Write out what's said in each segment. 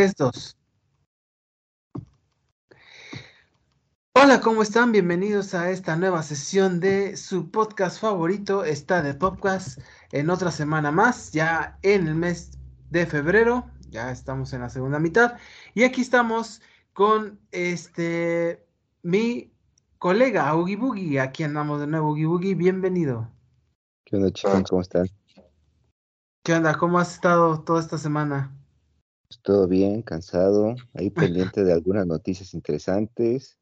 3, 2. Hola, ¿cómo están? Bienvenidos a esta nueva sesión de su podcast favorito, está de podcast, en otra semana más, ya en el mes de febrero, ya estamos en la segunda mitad, y aquí estamos con este mi colega Oogie Boogie, aquí andamos de nuevo, Oogie Boogie, bienvenido. ¿Qué onda, chicos? ¿Cómo están? ¿Qué onda? ¿Cómo has estado toda esta semana? Pues todo bien, cansado, ahí pendiente de algunas noticias interesantes,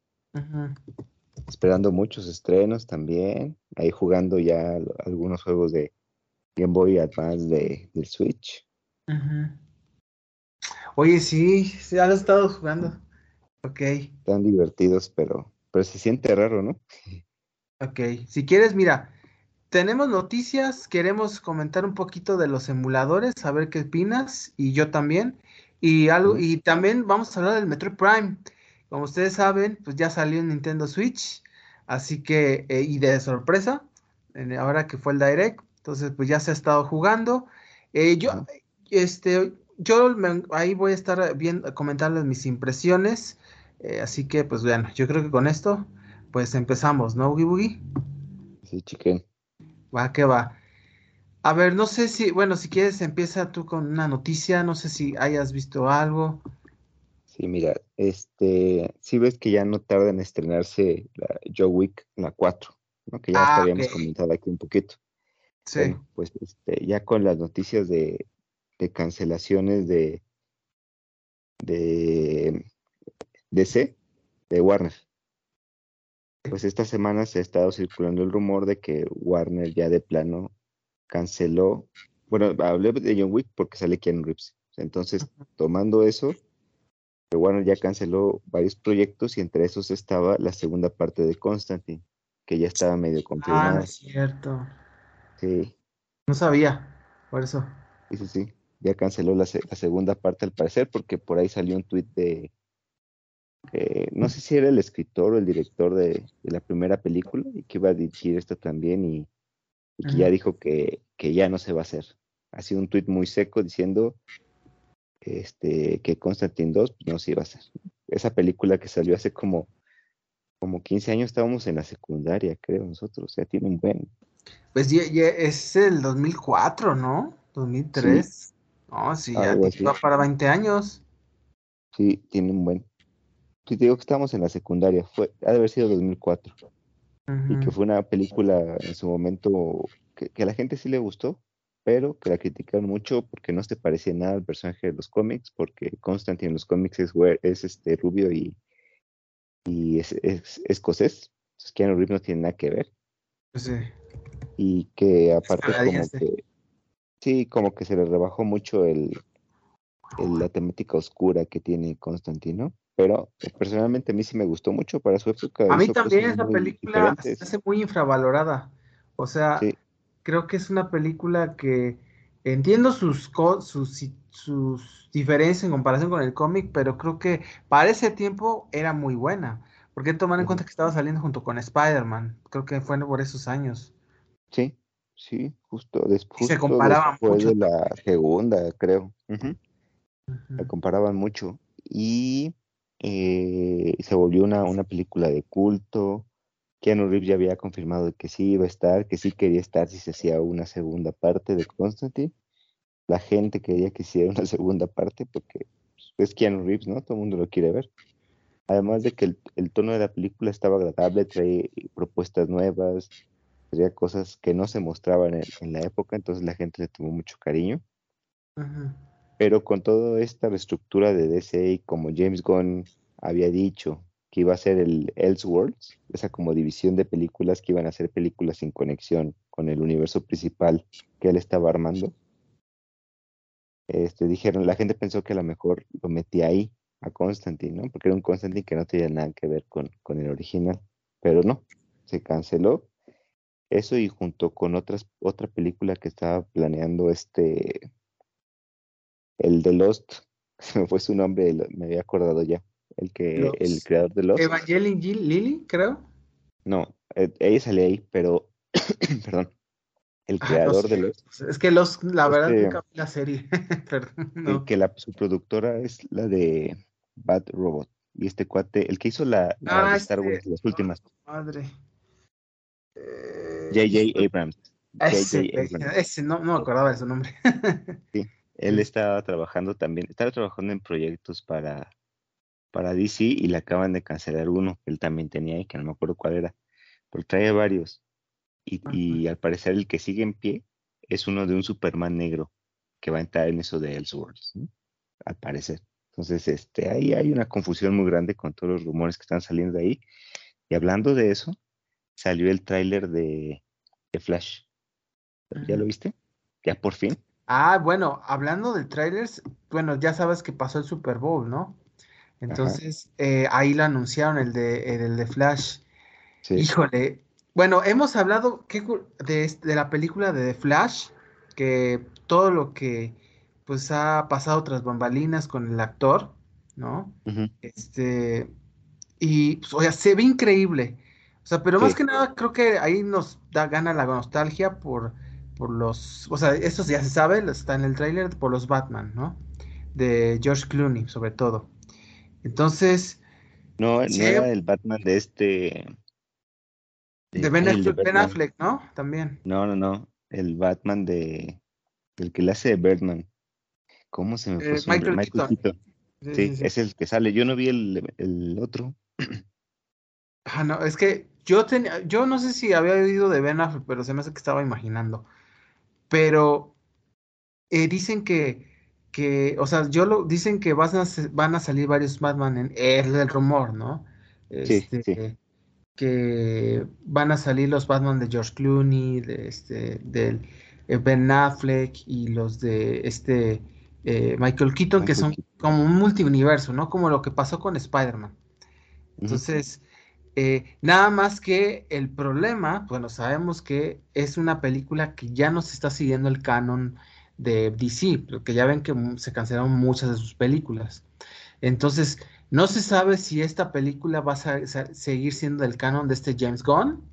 esperando muchos estrenos también, ahí jugando ya algunos juegos de Game Boy Advance de, del Switch. Oye, sí, sí, ya lo he estado jugando. Ok, Están divertidos, pero, pero se siente raro, ¿no? ok. Si quieres, mira, tenemos noticias, queremos comentar un poquito de los emuladores, a ver qué opinas, y yo también. Y algo, y también vamos a hablar del Metroid Prime. Como ustedes saben, pues ya salió en Nintendo Switch, así que, eh, y de sorpresa, en- ahora que fue el Direct, entonces pues ya se ha estado jugando. Eh, yo, este, yo me- ahí voy a estar viendo, comentarles mis impresiones, eh, así que pues bueno, yo creo que con esto, pues empezamos, ¿no, Oogie Boogie? Sí, chiquen. Va que va. A ver, no sé si, bueno, si quieres empieza tú con una noticia, no sé si hayas visto algo. Sí, mira, este, sí ves que ya no tarda en estrenarse la Joe Wick, la 4, ¿no? Que ya Ah, habíamos ok. comentado aquí un poquito. Sí. Bueno, pues este, ya con las noticias de, de cancelaciones de, de DC, de Warner. Pues esta semana se ha estado circulando el rumor de que Warner ya de plano canceló, bueno, hablé de John Wick porque sale Keanu Reeves. Entonces, tomando eso, Warner ya canceló varios proyectos y entre esos estaba la segunda parte de Constantine, que ya estaba medio Ah, confirmada. es cierto. Sí, No sabía, por eso. sí, sí, sí. Ya canceló la, se- la segunda parte al parecer porque por ahí salió un tuit de, eh, no sé si era el escritor o el director de, de la primera película y que iba a dirigir esto también y, y que ya dijo que, que ya no se va a hacer. Ha sido un tuit muy seco diciendo este, que Constantine 2 pues, no se iba a hacer. Esa película que salió hace como, como 15 años estábamos en la secundaria, creo nosotros, o sea, tiene un buen. Pues ya, ya es el 2004, ¿no? 2003. No, sí, ya va para 20 años. Sí, tiene un buen. Sí, te digo que estábamos en la secundaria, fue, ha de haber sido 2004. Y que fue una película en su momento que, que a la gente sí le gustó, pero que la criticaron mucho porque no se parecía nada al personaje de los cómics, porque Constantine en los cómics es, es este rubio y, y es, es escocés, entonces Keanu Reeves no tiene nada que ver, Pues sí. y que aparte como que, sí, como que se le rebajó mucho el, el- la temática oscura que tiene Constantino, pero eh, personalmente a mí sí me gustó mucho para su época, A mí también esa película se hace muy infravalorada. O sea, sí, creo que es una película que entiendo sus, sus, sus diferencias en comparación con el cómic, pero creo que para ese tiempo era muy buena. Porque tomar en cuenta que estaba saliendo junto con Spider-Man. Creo que fue por esos años. Sí, sí, justo, des- Y se comparaban después mucho de la segunda, creo. La Ujú. comparaban mucho. Y eh, se volvió una, una película de culto. Keanu Reeves ya había confirmado que sí iba a estar, que sí quería estar si se hacía una segunda parte de Constantine. La gente quería que hiciera una segunda parte porque pues, es Keanu Reeves, ¿no? Todo el mundo lo quiere ver. Además de que el, el tono de la película estaba agradable, trae propuestas nuevas, traía cosas que no se mostraban en, en la época, entonces la gente le tomó mucho cariño. Ujú. Pero con toda esta reestructura de DC como James Gunn había dicho que iba a ser el Elseworlds, esa como división de películas que iban a ser películas sin conexión con el universo principal que él estaba armando, este, dijeron, la gente pensó que a lo mejor lo metía ahí a Constantine, ¿no? Porque era un Constantine que no tenía nada que ver con, con el original, pero no, se canceló eso y junto con otras, otra película que estaba planeando este, el de Lost, se me fue su nombre, me había acordado ya, el que, el creador de Lost, Evangeline Gil- Lilly, creo. no, eh, ella sale ahí, pero, perdón, el Ah, no creador de sé. los... Es que los, la verdad, Este- nunca vi la serie. Perdón, que- no. que la, su productora es la de Bad Robot. Y este cuate, el que hizo la, la Ah, de Star este- Wars, las últimas, Madre. Eh, J.J. Abrams. Ese, J.J. Abrams. ese, no, no me acordaba de su nombre. Él Sí. estaba trabajando también, estaba trabajando en proyectos para, para DC y le acaban de cancelar uno que él también tenía y que no me acuerdo cuál era, pero trae varios. Y, y al parecer el que sigue en pie es uno de un Superman negro que va a entrar en eso de Elseworlds, ¿no? al parecer. Entonces, este, ahí hay una confusión muy grande con todos los rumores que están saliendo de ahí. Y hablando de eso, salió el tráiler de, de Flash. ¿Ya lo viste? ¿Ya por fin? Ah, bueno, hablando de trailers, bueno, ya sabes que pasó el Super Bowl, ¿no? Entonces, eh, ahí lo anunciaron el de, el de Flash. Sí. Híjole, bueno, hemos hablado ¿qué cu- de, de la película de The Flash, que todo lo que pues ha pasado tras bambalinas con el actor, ¿no? Este, y pues, o sea, se ve increíble. O sea, pero más que nada creo que ahí nos da gana la nostalgia por, por los, o sea, eso ya se sabe, está en el tráiler, por los Batman, ¿no? De George Clooney, sobre todo. Entonces, No, no Sí. era el Batman de este. de Ben de Affleck, Ben Batman. Affleck, ¿no? También. No, no, no. El Batman de. El que le hace de Birdman. ¿Cómo se me fue Eh, su nombre? Michael Keaton. Keaton. Sí, Sí, sí, sí. es el que sale. Yo no vi el, el otro. Ah, no, es que yo tenía, yo no sé si había oído de Ben Affleck, pero se me hace que estaba imaginando. Pero eh, dicen que, que, o sea, yo lo, dicen que van a, van a salir varios Batman en, es el rumor, ¿no? Sí, Este, sí. que van a salir los Batman de George Clooney, de este, del eh, Ben Affleck y los de este eh, Michael Keaton, que son Keaton. como un multiuniverso, ¿no? Como lo que pasó con Spider-Man. Entonces, eh, nada más que el problema, bueno, sabemos que es una película que ya no se está siguiendo el canon de DC, porque ya ven que se cancelaron muchas de sus películas. Entonces, no se sabe si esta película va a seguir siendo el canon de este James Gunn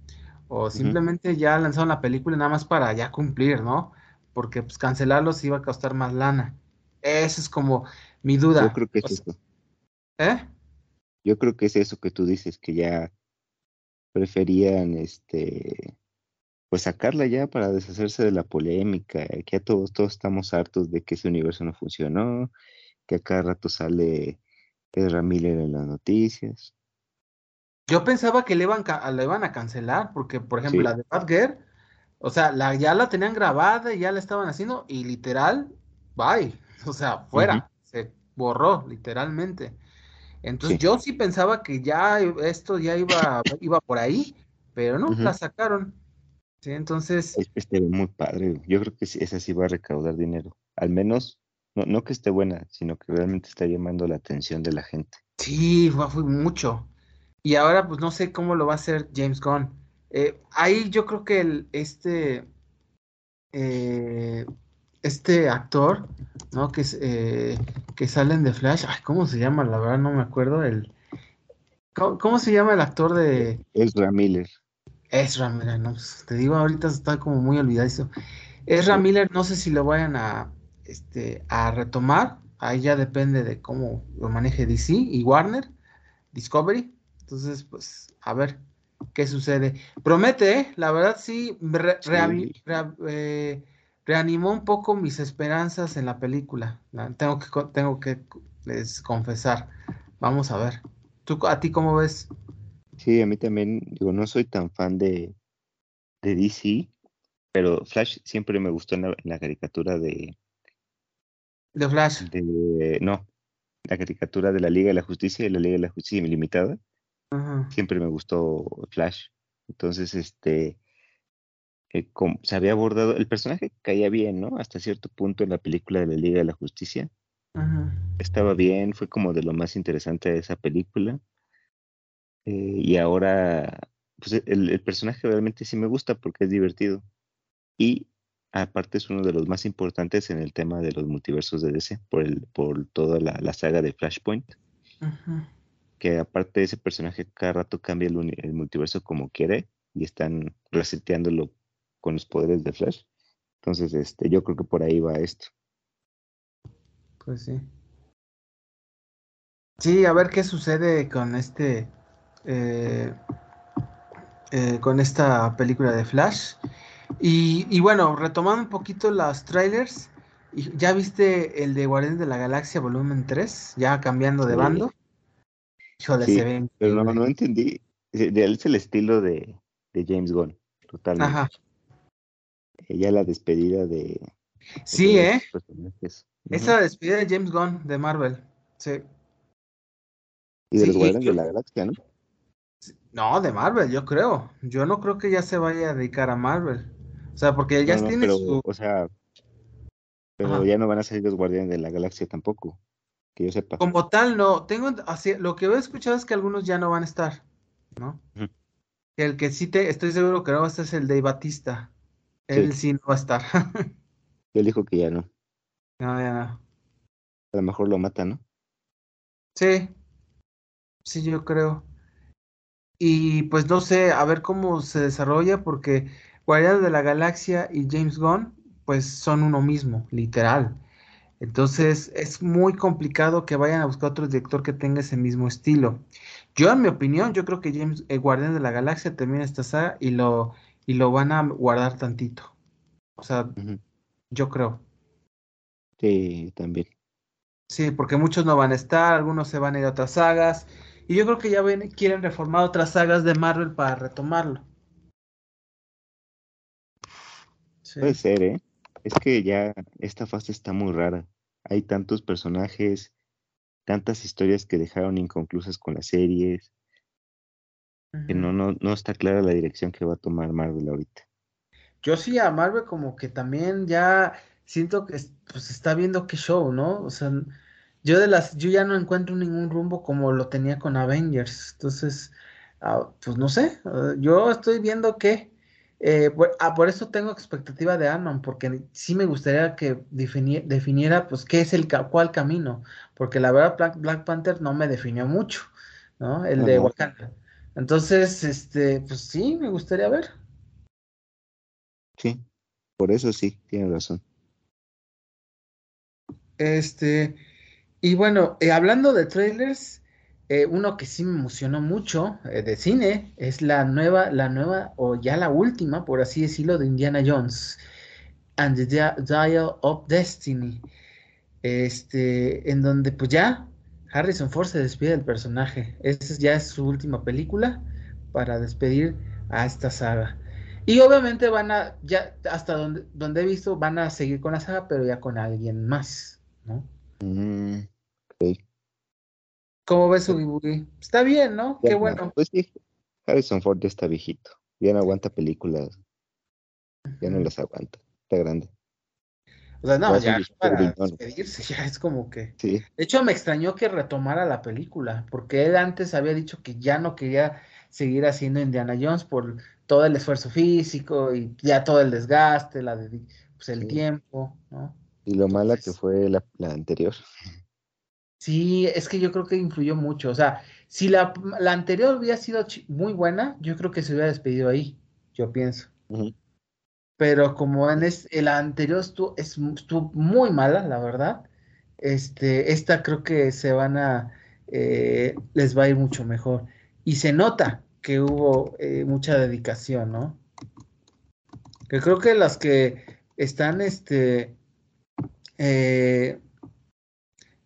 o simplemente ya lanzaron la película nada más para ya cumplir, ¿no? Porque pues cancelarlos iba a costar más lana. Eso es como mi duda. Yo creo que es O sea, eso. ¿eh? Yo creo que es eso que tú dices, que ya preferían este pues sacarla ya para deshacerse de la polémica, que ya todos, todos estamos hartos de que ese universo no funcionó, que a cada rato sale Ezra Miller en las noticias. Yo pensaba que le iban, le iban a cancelar, porque, por ejemplo, Sí. la de Batgirl, o sea, la, ya la tenían grabada y ya la estaban haciendo, y literal, bye, o sea, fuera, se borró, literalmente. Entonces, Sí. yo sí pensaba que ya esto ya iba, iba por ahí, pero no, la sacaron. Sí, entonces, Es que esté muy padre. Yo creo que esa sí va a recaudar dinero. Al menos, no, no que esté buena, sino que realmente está llamando la atención de la gente. sí, fue, fue mucho. Y ahora, pues no sé cómo lo va a hacer James Gunn. Eh, ahí yo creo que el, este, eh, este actor, ¿no? Que, es, eh, que salen de Flash, ay, ¿cómo se llama? La verdad no me acuerdo. El, ¿cómo, cómo se llama el actor de Ezra Miller. Ezra Miller? No, pues, te digo, ahorita está como muy olvidadizo. Ezra Miller, no sé si lo vayan a, este, a retomar. Ahí ya depende de cómo lo maneje DC y Warner, Discovery. Entonces, pues, a ver qué sucede. Promete, ¿eh? La verdad sí, re- Sí. eh, reanimó un poco mis esperanzas en la película. La- tengo que, tengo que les confesar. Vamos a ver. ¿Tú, a ti cómo ves? Sí, a mí también, digo, no soy tan fan de, de DC, pero Flash siempre me gustó en la, en la caricatura de, The Flash. de, no, la caricatura de la Liga de la Justicia y la Liga de la Justicia Ilimitada. Ajá. Siempre me gustó Flash. Entonces, este, eh, como se había abordado, el personaje caía bien, ¿no? Hasta cierto punto en la película de la Liga de la Justicia. Ajá. Estaba bien, fue como de lo más interesante de esa película. Eh, y ahora, pues el, el personaje realmente sí me gusta porque es divertido. Y aparte es uno de los más importantes en el tema de los multiversos de DC, por, el, por toda la, la saga de Flashpoint, Ajá. que aparte ese personaje cada rato cambia el, el multiverso como quiere y están reseteándolo con los poderes de Flash. Entonces, este, yo creo que por ahí va esto. Pues sí. Sí, a ver qué sucede con este. Eh, eh, con esta película de Flash. Y, y, bueno, retomando un poquito los trailers. ¿Ya viste el de Guardianes de la Galaxia volumen 3? Ya cambiando de bando. Híjole, se ven. Pero no, no entendí. De él es el estilo de, de James Gunn, totalmente. Ajá. Ya la despedida de. Sí, ¿eh? Esa despedida de James Gunn de Marvel. Sí. Y de los Guardianes de la Galaxia, ¿no? No, de Marvel, yo creo. Yo no creo que ya se vaya a dedicar a Marvel. O sea, porque ya tiene su. O sea, pero ya no van a salir los Guardianes de la Galaxia tampoco. Que yo sepa. Como tal, no. Tengo así, lo que he escuchado es que algunos ya no van a estar, ¿no? El que sí te, estoy seguro que no va a estar es el de Batista. Él sí, no va a estar. Él dijo que ya no. No, ya no. A lo mejor lo mata, ¿no? Sí. Sí, yo creo. Y pues no sé, a ver cómo se desarrolla, porque Guardianes de la Galaxia y James Gunn, pues son uno mismo, literal. Entonces es muy complicado que vayan a buscar otro director que tenga ese mismo estilo. Yo, en mi opinión, yo creo que James, el Guardián de la Galaxia termina esta saga y lo, y lo van a guardar tantito. O sea, yo creo. Sí, también. Sí, porque muchos no van a estar, algunos se van a ir a otras sagas. Y yo creo que ya ven, quieren reformar otras sagas de Marvel para retomarlo. Puede ser, ¿eh? Es que ya esta fase está muy rara. Hay tantos personajes, tantas historias que dejaron inconclusas con las series, que no, no, no está clara la dirección que va a tomar Marvel ahorita. Yo sí a Marvel como que también ya siento que pues está viendo qué show, ¿no? O sea, yo de las, yo ya no encuentro ningún rumbo como lo tenía con Avengers. Entonces, ah, pues no sé, ah, yo estoy viendo que, eh, por, ah, por, eso tengo expectativa de ant porque sí me gustaría que definiera, pues, qué es el, cuál camino, porque la verdad Black, Panther no me definió mucho, ¿no? El de Wakanda. Entonces, este, pues sí, me gustaría ver. Sí, por eso sí, tiene razón. Este, y bueno, eh, hablando de trailers, eh, uno que sí me emocionó mucho eh, de cine es la nueva, la nueva, o ya la última, por así decirlo, de Indiana Jones and the Dial of Destiny. Este, en donde pues ya Harrison Ford se despide del personaje. Esa ya es su última película para despedir a esta saga. Y obviamente van a, ya hasta donde, donde he visto, van a seguir con la saga, pero ya con alguien más, ¿no? Mm, ¿Cómo ves su Está bien, ¿no? Qué bueno. Pues sí, Harrison Ford ya está viejito. Ya no aguanta películas. Ya no las aguanta. Está grande. O sea, no, ya, para despedirse, ya es como que. Sí. De hecho, me extrañó que retomara la película, porque él antes había dicho que ya no quería seguir haciendo Indiana Jones por todo el esfuerzo físico y ya todo el desgaste, la de, pues el tiempo, ¿no? Y lo mala que fue la, anterior. Sí, es que yo creo que influyó mucho. O sea, si la, anterior hubiera sido muy buena, yo creo que se hubiera despedido ahí, yo pienso. Pero como en es, el anterior estuvo, estuvo muy mala, la verdad. Este, esta creo que se van a, eh, les va a ir mucho mejor. Y se nota que hubo eh, mucha dedicación, ¿no? Que creo que las que están, este, eh,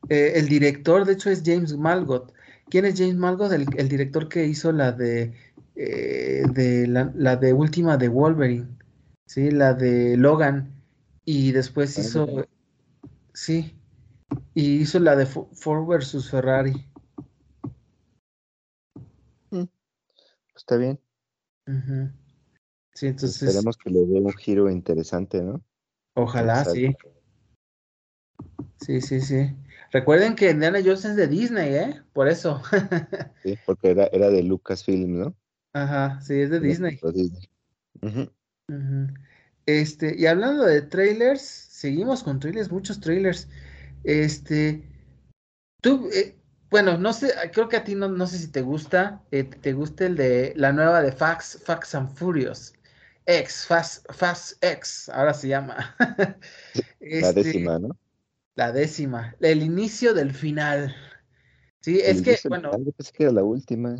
eh, el director, de hecho, es James Malgott. ¿Quién es James Malgott? El, director que hizo la de, eh, de la, de última de Wolverine, sí, la de Logan, y después hizo, sí, y hizo la de Ford versus Ferrari. Mm, está bien. Sí, entonces. Esperemos que le dé un giro interesante, ¿no? Ojalá, sí. Sí, sí, sí. Recuerden que Indiana Jones es de Disney, ¿eh? Por eso. sí, porque era, era de Lucasfilm, ¿no? Ajá, sí, es de Disney. Este, y hablando de trailers, seguimos con trailers, muchos trailers. Este, tú, eh, bueno, no sé, creo que a ti no, no sé si te gusta, eh, te gusta el de la nueva de Fax, Fax and Furious. X, Fast, Fast X, ahora se llama. la Este, décima, ¿no? la décima, el inicio del final. Sí, El es que, bueno, final, yo pensé que era la última.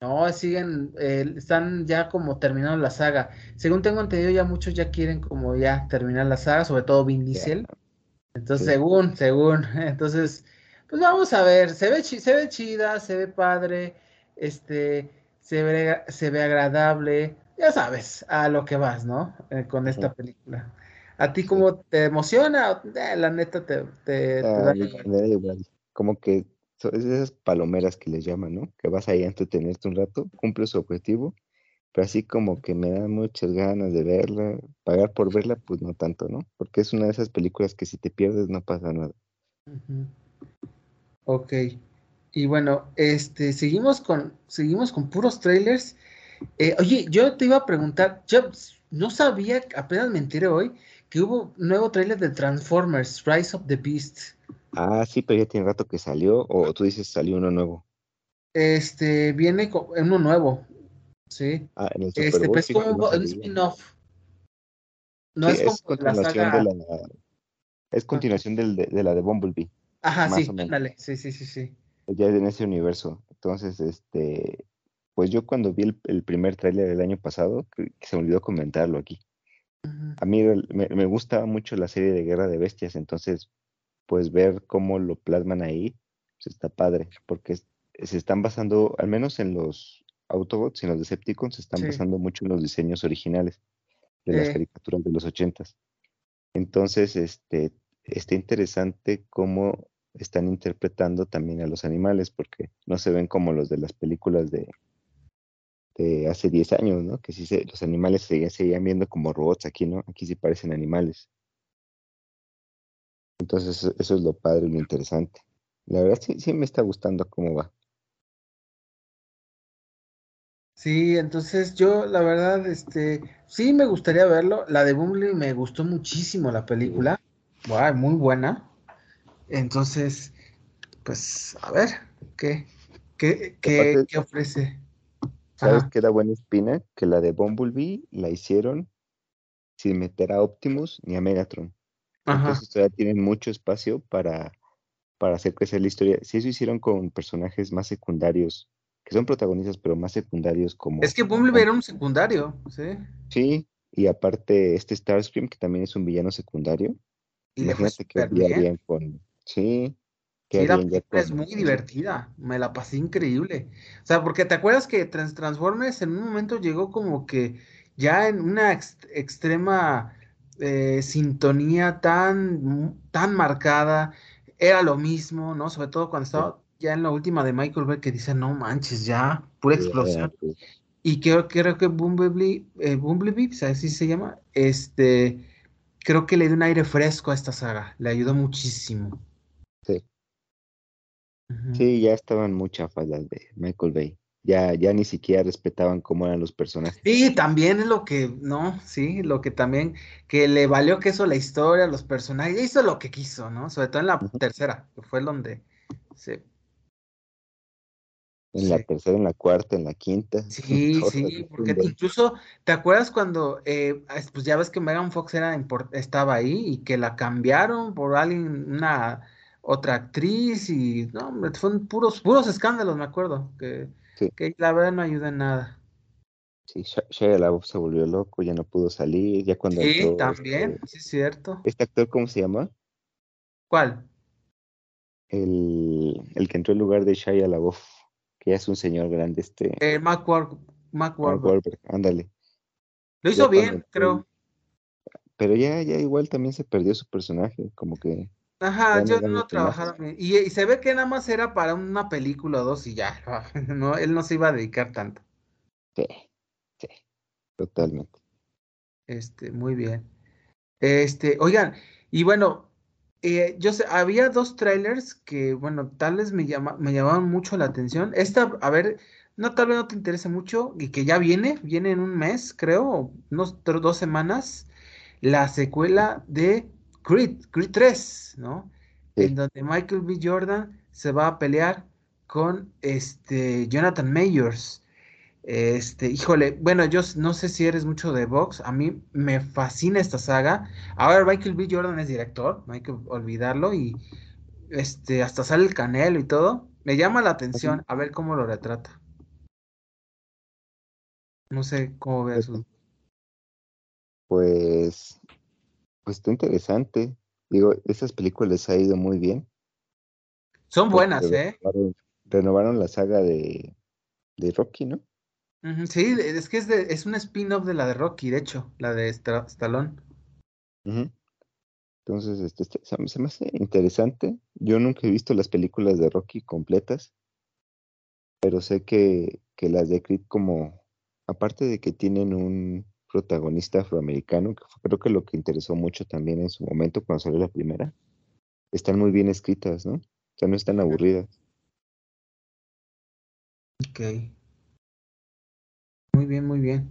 No, siguen, eh, están ya como terminando la saga. Según tengo entendido, ya muchos ya quieren como ya terminar la saga, sobre todo Vin Diesel. Entonces, sí. según, según, entonces, pues vamos a ver, se ve, chi- se ve chida, se ve padre, este, se ve, se ve agradable, ya sabes, a lo que vas, ¿no? Eh, con esta película. ¿A ti cómo te emociona? Eh, la neta te, te, te Ah, da igual. Como que esas palomeras que les llaman, ¿no? Que vas ahí a entretenerte un rato, cumple su objetivo, pero así como que me dan muchas ganas de verla, pagar por verla, pues no tanto, ¿no? Porque es una de esas películas que si te pierdes no pasa nada. Ok. Y bueno, este, seguimos con, seguimos con puros trailers. Eh, oye, yo te iba a preguntar, yo no sabía, apenas me enteré hoy, que hubo un nuevo trailer de Transformers, Rise of the Beast. Ah, sí, pero ya tiene rato que salió, o tú dices salió uno nuevo. Este, viene uno nuevo, ¿sí? Ah, en el Super Este, Bowl, pero es fíjate, como no un spin-off, no Sí, es es como la continuación de saga. la, es continuación del, de, de la de Bumblebee, Ajá, sí, ándale, sí, sí, sí, sí. ya en ese universo. Entonces, este, pues yo cuando vi el, el primer tráiler del año pasado, que, que se me olvidó comentarlo aquí. A mí me, me gusta mucho la serie de Guerra de Bestias, entonces, pues ver cómo lo plasman ahí, pues está padre, porque se están basando, al menos en los Autobots y en los Decepticons, se están Sí, basando mucho en los diseños originales de las eh, caricaturas de los ochentas. Entonces, este, está interesante cómo están interpretando también a los animales, porque no se ven como los de las películas de, de hace 10 años, ¿no? Que sí se, los animales se seguían viendo como robots aquí, ¿no? Aquí sí parecen animales. Entonces, eso, eso es lo padre y lo interesante. La verdad sí, sí me está gustando cómo va. sí, entonces yo, la verdad, este, sí me gustaría verlo. La de Bumblebee me gustó muchísimo la película. Guau, muy buena. Entonces, pues, a ver, ¿qué, qué, qué, aparte, qué ofrece? ¿sabes qué da buena espina? Que la de Bumblebee la hicieron sin meter a Optimus ni a Megatron. Ajá, Entonces todavía tienen mucho espacio para, para hacer crecer la historia. Si eso hicieron con personajes más secundarios, que son protagonistas, pero más secundarios Es como... que Bumblebee era un secundario, ¿sí? Sí, y aparte este Starscream, que también es un villano secundario. Y Imagínate que bien. con... Sí, la película es muy divertida, me la pasé increíble. O sea, porque te acuerdas que Trans Transformers en un momento llegó como que ya en una ex- extrema eh, sintonía tan, tan marcada, era lo mismo, ¿no? Sobre todo cuando estaba ya en la última de Michael Bay que dice, no manches, ya, pura sí, explosión. pues, Y creo, creo que Bumblebee, eh, Bumblebee, así se llama, este, creo que le dio un aire fresco a esta saga, le ayudó muchísimo. sí. Ujú. Sí, ya estaban muy chafas las de Michael Bay. Ya, ya ni siquiera respetaban cómo eran los personajes. Sí, también es lo que, no, sí, lo que también, que le valió que eso la historia, los personajes, hizo lo que quiso, ¿no? Sobre todo en la tercera, que fue donde se, En la tercera, en la cuarta, en la quinta, sí, sí, porque incluso, ¿te acuerdas cuando, eh, pues ya ves que Megan Fox era estaba ahí y que la cambiaron por alguien, una otra actriz y, no, hombre, fueron puros, puros escándalos, me acuerdo, que, Sí, que la verdad no ayuda en nada. sí, Shia LaBeouf se volvió loco, ya no pudo salir, ya cuando Sí, entró también, este, sí es cierto. este actor, ¿cómo se llama? ¿Cuál? El, el que entró en lugar de Shia LaBeouf, que ya es un señor grande, este, Eh, Mark. Wahlberg, ándale. Lo hizo bien, creo. pero ya, ya igual también se perdió su personaje, como que Ajá, yo no bien. Y, y se ve que nada más era para una película o dos y ya. No, él no se iba a dedicar tanto. Sí, sí, totalmente. Este, muy bien. Este, oigan, y bueno, eh, yo sé, había dos trailers que, bueno, tal vez me llama, me llamaban mucho la atención. Esta, a ver, no, tal vez no te interese mucho y que ya viene, viene en un mes, creo, o unos dos semanas, la secuela de Creed, Creed 3, ¿no? En donde Michael B. Jordan se va a pelear con este Jonathan Mayers. Este, híjole, bueno, yo no sé si eres mucho de box, a mí me fascina esta saga. Ahora Michael B. Jordan es director, no hay que olvidarlo, y este, hasta sale el canelo y todo. Me llama la atención a ver cómo lo retrata. No sé cómo veas. Pues, pues, pues está interesante. Digo, esas películas les ha ido muy bien. Son buenas, ¿eh? Renovaron, la saga de, de Rocky, ¿no? sí, es que es, de, es un spin-off de la de Rocky, de hecho, la de Stallone. Entonces, este, este se me hace interesante. Yo nunca he visto las películas de Rocky completas, pero sé que, que las de Creed como, aparte de que tienen un protagonista afroamericano, que fue creo que lo que interesó mucho también en su momento cuando salió la primera, están muy bien escritas, ¿no? O sea, no están aburridas. Ok. Muy bien, muy bien.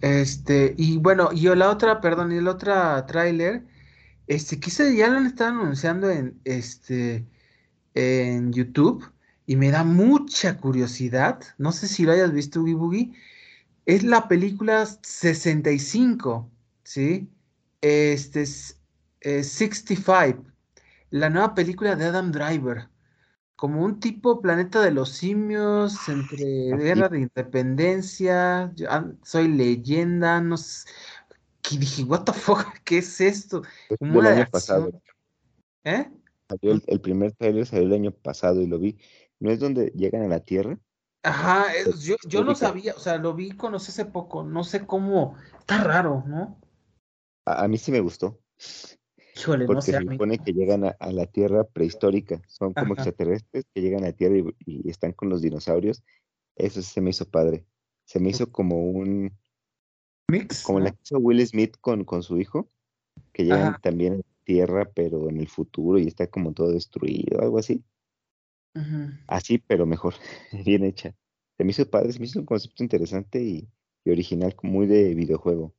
Este, y bueno, y la otra, perdón, y el otro tráiler, este, quise, ya lo están anunciando en, este, en YouTube, y me da mucha curiosidad, no sé si lo hayas visto, Boogie, es la película 65, ¿sí? Este es 65, la nueva película de Adam Driver, como un tipo planeta de los simios, entre guerra de independencia, ah, soy leyenda, no sé. Que dije, what the fuck, ¿qué es esto? Como el año pasado. ¿Eh? el, primer trailer salió el año pasado y lo vi. ¿No es donde llegan a la Tierra? Ajá, yo, yo no sabía, o sea, lo vi, conocí hace poco, no sé cómo, está raro, ¿no? a mí sí me gustó porque se supone que llegan a, la Tierra prehistórica, son como extraterrestres que llegan a la Tierra y, están con los dinosaurios. Eso se me hizo padre. Se me hizo como un mix, como la que hizo Will Smith con, con su hijo, que llegan también a la Tierra, pero en el futuro y está como todo destruido, algo así. Así, pero mejor, bien hecha. Se me hizo padre, se me hizo un concepto interesante y, original, muy de videojuego.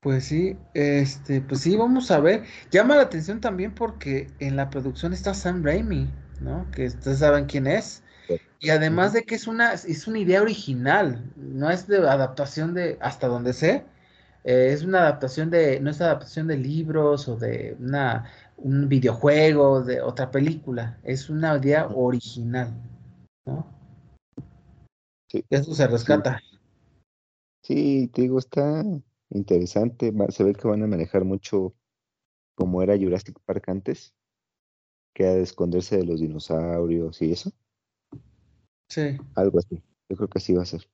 Pues sí, este, pues sí, vamos a ver. Llama la atención también porque en la producción está Sam Raimi, ¿no? Que ustedes saben quién es. Y además de que es una, es una idea original, no es de adaptación de, hasta donde sé, eh, es una adaptación de, no es adaptación de libros o de una, un videojuego, de otra película, es una idea original, ¿no? Sí. Eso se rescata. Sí, te digo, está, interesante. Se ve que van a manejar mucho como era Jurassic Park antes, que era de esconderse de los dinosaurios y eso. Sí. Algo así. Yo creo que así va a ser.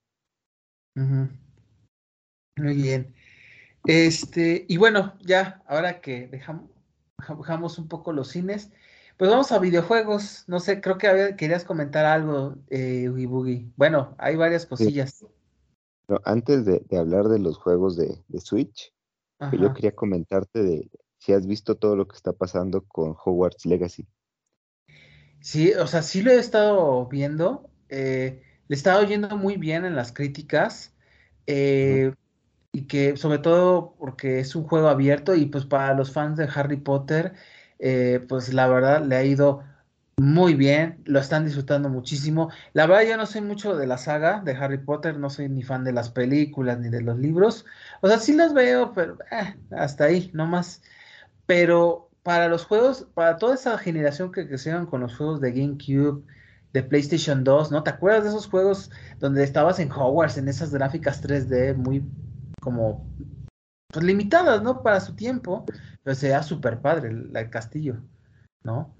Muy bien. Este, y bueno, ya, ahora que dejamos, dejamos un poco los cines, pues vamos a videojuegos. No sé, creo que querías comentar algo, eh, Boogie. Bueno, hay varias cosillas antes de, hablar de los juegos de, Switch, yo quería comentarte de si has visto todo lo que está pasando con Hogwarts Legacy. Sí, o sea, sí lo he estado viendo. Eh, le he estado oyendo muy bien en las críticas. Eh, y que sobre todo porque es un juego abierto y pues para los fans de Harry Potter, eh, pues la verdad le ha ido muy bien, lo están disfrutando muchísimo. La verdad yo no soy mucho de la saga de Harry Potter, no soy ni fan de las películas ni de los libros. O sea, sí los veo, pero eh, hasta ahí, no más. Pero para los juegos, para toda esa generación que crecieron con los juegos de GameCube, de PlayStation 2, ¿no? ¿Te acuerdas de esos juegos donde estabas en Hogwarts, en esas gráficas 3D muy como pues limitadas, ¿no? Para su tiempo, pero se veía súper padre el castillo, ¿no?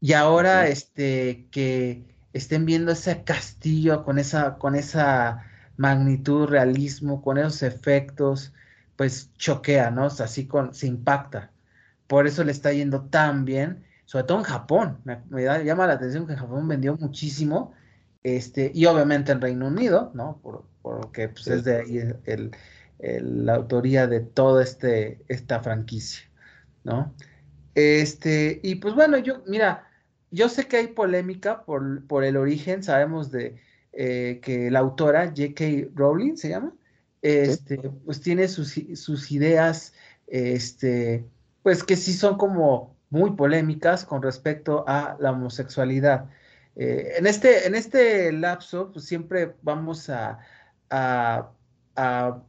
Y ahora, este, que estén viendo ese castillo con esa, con esa magnitud, realismo, con esos efectos, pues choquea, ¿no? O sea, así con, se impacta. Por eso le está yendo tan bien, sobre todo en Japón. Me, da, llama la atención que en Japón vendió muchísimo, este, y obviamente en Reino Unido, ¿no? Por, porque pues, es de ahí el, la autoría de toda este, esta franquicia, ¿no? Este, y pues bueno, yo, mira, yo sé que hay polémica por, por el origen, sabemos de eh, que la autora J.K. Rowling se llama, este, pues tiene sus, sus, ideas, este, pues que sí son como muy polémicas con respecto a la homosexualidad. Eh, en, este, en este lapso, pues siempre vamos a, a,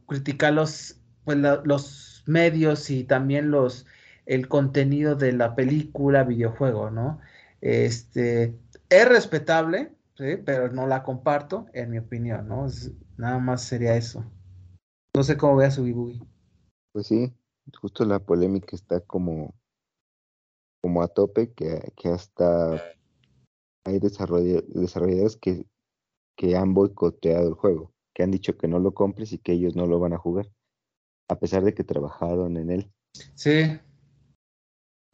criticar los, pues, los medios y también los, el contenido de la película, videojuego, ¿no? Este, es respetable, pero no la comparto, en mi opinión, ¿no? nada más sería eso. No sé cómo vea su Boogie. Pues sí, justo la polémica está como, como a tope, que, que hasta hay desarrolladores que, que han boicoteado el juego, que han dicho que no lo compres y que ellos no lo van a jugar, a pesar de que trabajaron en él. Sí.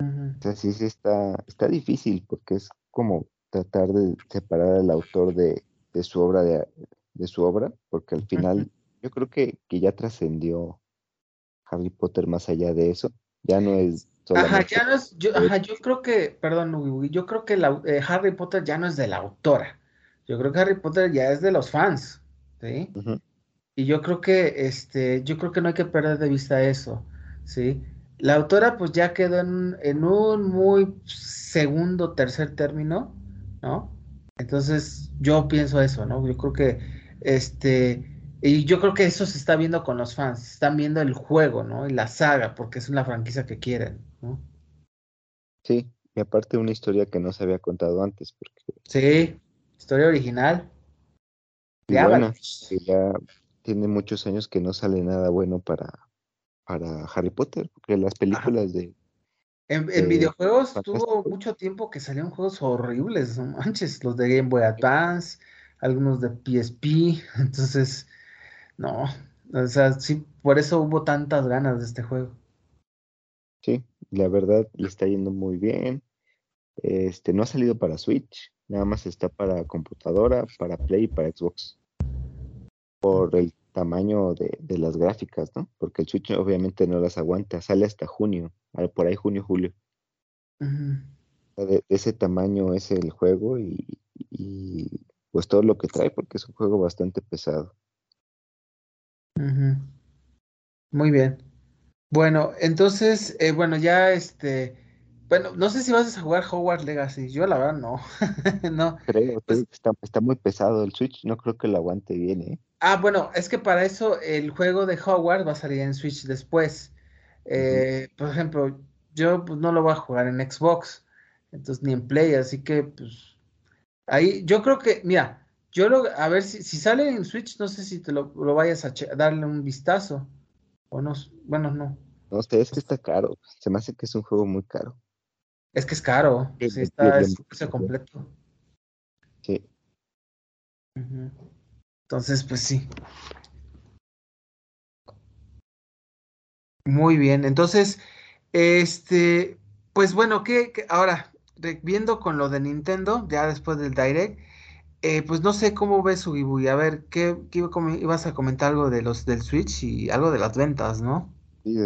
O sea, sí, sí está, está difícil porque es como tratar de separar al autor de, de su obra de, de, su obra, porque al final yo creo que, que ya trascendió Harry Potter más allá de eso. Ya no es Ajá, ya no es, yo, ajá, yo creo que, perdón, yo creo que la, eh, Harry Potter ya no es de la autora. Yo creo que Harry Potter ya es de los fans, ¿sí? Y yo creo que, este, yo creo que no hay que perder de vista eso, ¿sí? La autora pues ya quedó en, en un muy segundo, tercer término, ¿no? Entonces yo pienso eso, ¿no? Yo creo que, este, y yo creo que eso se está viendo con los fans, están viendo el juego, ¿no? Y la saga, porque es una franquicia que quieren, ¿no? Sí, y aparte una historia que no se había contado antes. Porque... Sí, historia original. Ya tiene muchos años que no sale nada bueno para, para Harry Potter, porque las películas de... En, videojuegos tuvo mucho tiempo que salieron juegos horribles, no manches, los de Game Boy Advance, algunos de PSP, entonces no, o sea, sí, por eso hubo tantas ganas de este juego. Sí, la verdad le está yendo muy bien. Este no ha salido para Switch, nada más está para computadora, para Play y para Xbox. Por el tamaño de, las gráficas, ¿no? Porque el Switch obviamente no las aguanta, sale hasta junio, por ahí junio, julio. de, ese tamaño es el juego y, y pues todo lo que trae, porque es un juego bastante pesado. Muy bien. Bueno, entonces, eh, bueno, ya este, bueno, no sé si vas a jugar Hogwarts Legacy. Yo la verdad no. no. Creo, pues está, está, muy pesado el Switch, no creo que lo aguante bien, ¿eh? Ah, bueno, es que para eso el juego de Hogwarts va a salir en Switch después. Eh, por ejemplo, yo pues, no lo voy a jugar en Xbox, entonces ni en Play, así que pues ahí yo creo que, mira, yo lo, a ver si, si sale en Switch, no sé si te lo, vayas a darle un vistazo. O no, bueno, no. No sé, es que está caro. Se me hace que es un juego muy caro. Es que es caro. Sí, está, es precio completo. Sí. Entonces, pues sí. Muy bien. Entonces, este, pues bueno, ¿qué, qué ahora, viendo con lo de Nintendo, ya después del Direct, eh, pues no sé cómo ves Ugibuy. A ver, ¿qué, ibas a comentar algo de los del Switch y algo de las ventas, ¿no? Sí,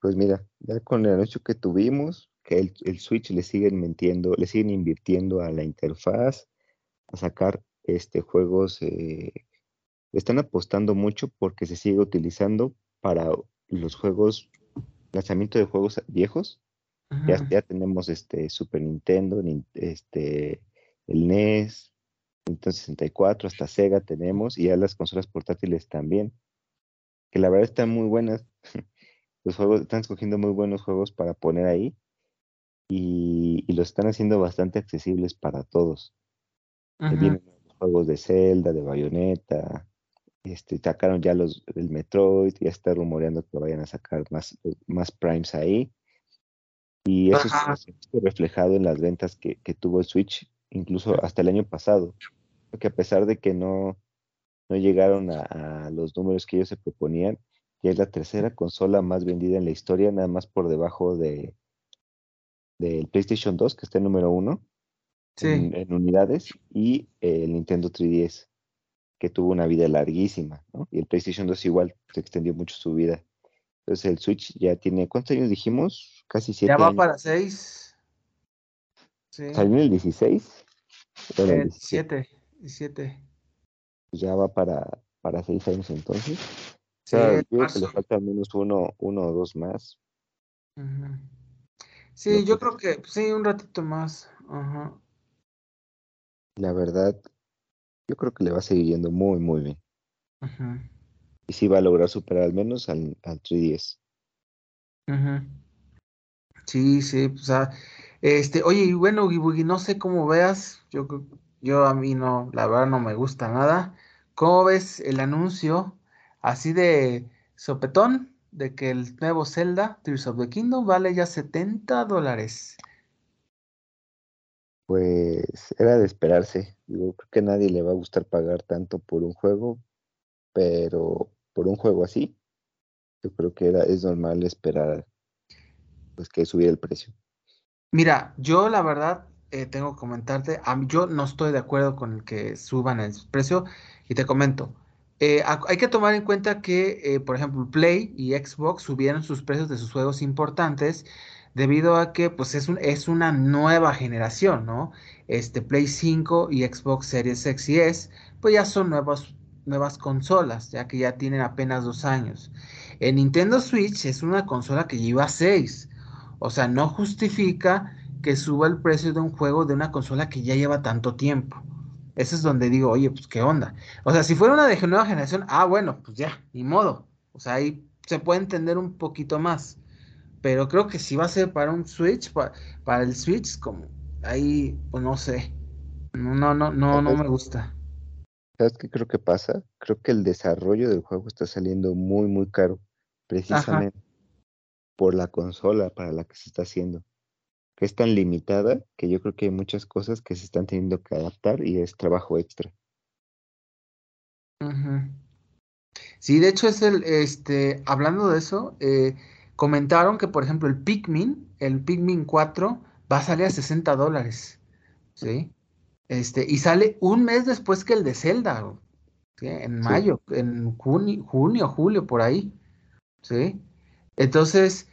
pues mira, ya con el anuncio que tuvimos, que el, Switch le siguen mintiendo, le siguen invirtiendo a la interfaz, a sacar este juegos, eh, están apostando mucho porque se sigue utilizando para los juegos, lanzamiento de juegos viejos. Ya, ya tenemos este Super Nintendo, este, el NES, Nintendo 64, hasta Sega tenemos, y ya las consolas portátiles también, que la verdad están muy buenas. Los juegos están escogiendo muy buenos juegos para poner ahí y, y los están haciendo bastante accesibles para todos. Vienen los juegos de Zelda, de Bayonetta, este, sacaron ya los del Metroid, ya está rumoreando que vayan a sacar más, más primes ahí. Y eso se ha reflejado en las ventas que, que, tuvo el Switch, incluso hasta el año pasado que a pesar de que no, no llegaron a, los números que ellos se proponían, ya es la tercera consola más vendida en la historia, nada más por debajo de del PlayStation 2, que está en número uno en, unidades, y el Nintendo 3DS, que tuvo una vida larguísima, ¿no? Y el PlayStation 2 igual se extendió mucho su vida. Entonces el Switch ya tiene, ¿cuántos años dijimos? Casi siete. Ya va para seis. Sí. ¿Salió en el 16? el 17. 17. Pues ya va para, para seis años entonces. O sea, yo creo que le falta al menos uno, uno o dos más. Sí, yo creo que sí, un ratito más. Ajá. La verdad, yo creo que le va a seguir yendo muy, muy bien. Y sí va a lograr superar al menos al, al 3DS. Sí, sí, o sea, este, oye, y bueno, no sé cómo veas, yo, yo a mí no, la verdad no me gusta nada. ¿Cómo ves el anuncio así de sopetón de que el nuevo Zelda, Tears of the Kingdom, vale ya 70 dólares? Pues era de esperarse. Digo, creo que a nadie le va a gustar pagar tanto por un juego, pero por un juego así, yo creo que era, es normal esperar pues que subiera el precio. Mira, yo la verdad eh, tengo que comentarte, yo no estoy de acuerdo con el que suban el precio y te comento. Eh, hay que tomar en cuenta que, eh, por ejemplo, Play y Xbox subieron sus precios de sus juegos importantes debido a que pues es, es una nueva generación, ¿no? Este Play 5 y Xbox Series X y S, pues ya son nuevas, nuevas consolas, ya que ya tienen apenas dos años. En Nintendo Switch es una consola que lleva seis, o sea, no justifica que suba el precio de un juego de una consola que ya lleva tanto tiempo. Eso es donde digo, oye, pues qué onda. O sea, si fuera una de nueva generación, ah, bueno, pues ya, ni modo. O sea, ahí se puede entender un poquito más. Pero creo que si va a ser para un Switch, para, el Switch, como ahí, pues no sé. No, no, no, no, no me gusta. ¿Sabes qué creo que pasa? Creo que el desarrollo del juego está saliendo muy, muy caro. Precisamente por la consola para la que se está haciendo. Que es tan limitada que yo creo que hay muchas cosas que se están teniendo que adaptar y es trabajo extra. Sí, de hecho es el, este, hablando de eso, eh, comentaron que, por ejemplo, el Pikmin, el Pikmin 4, va a salir a 60 dólares. ¿Sí? Este, y sale un mes después que el de Zelda, en mayo, en junio, junio, julio, por ahí. ¿Sí? Entonces,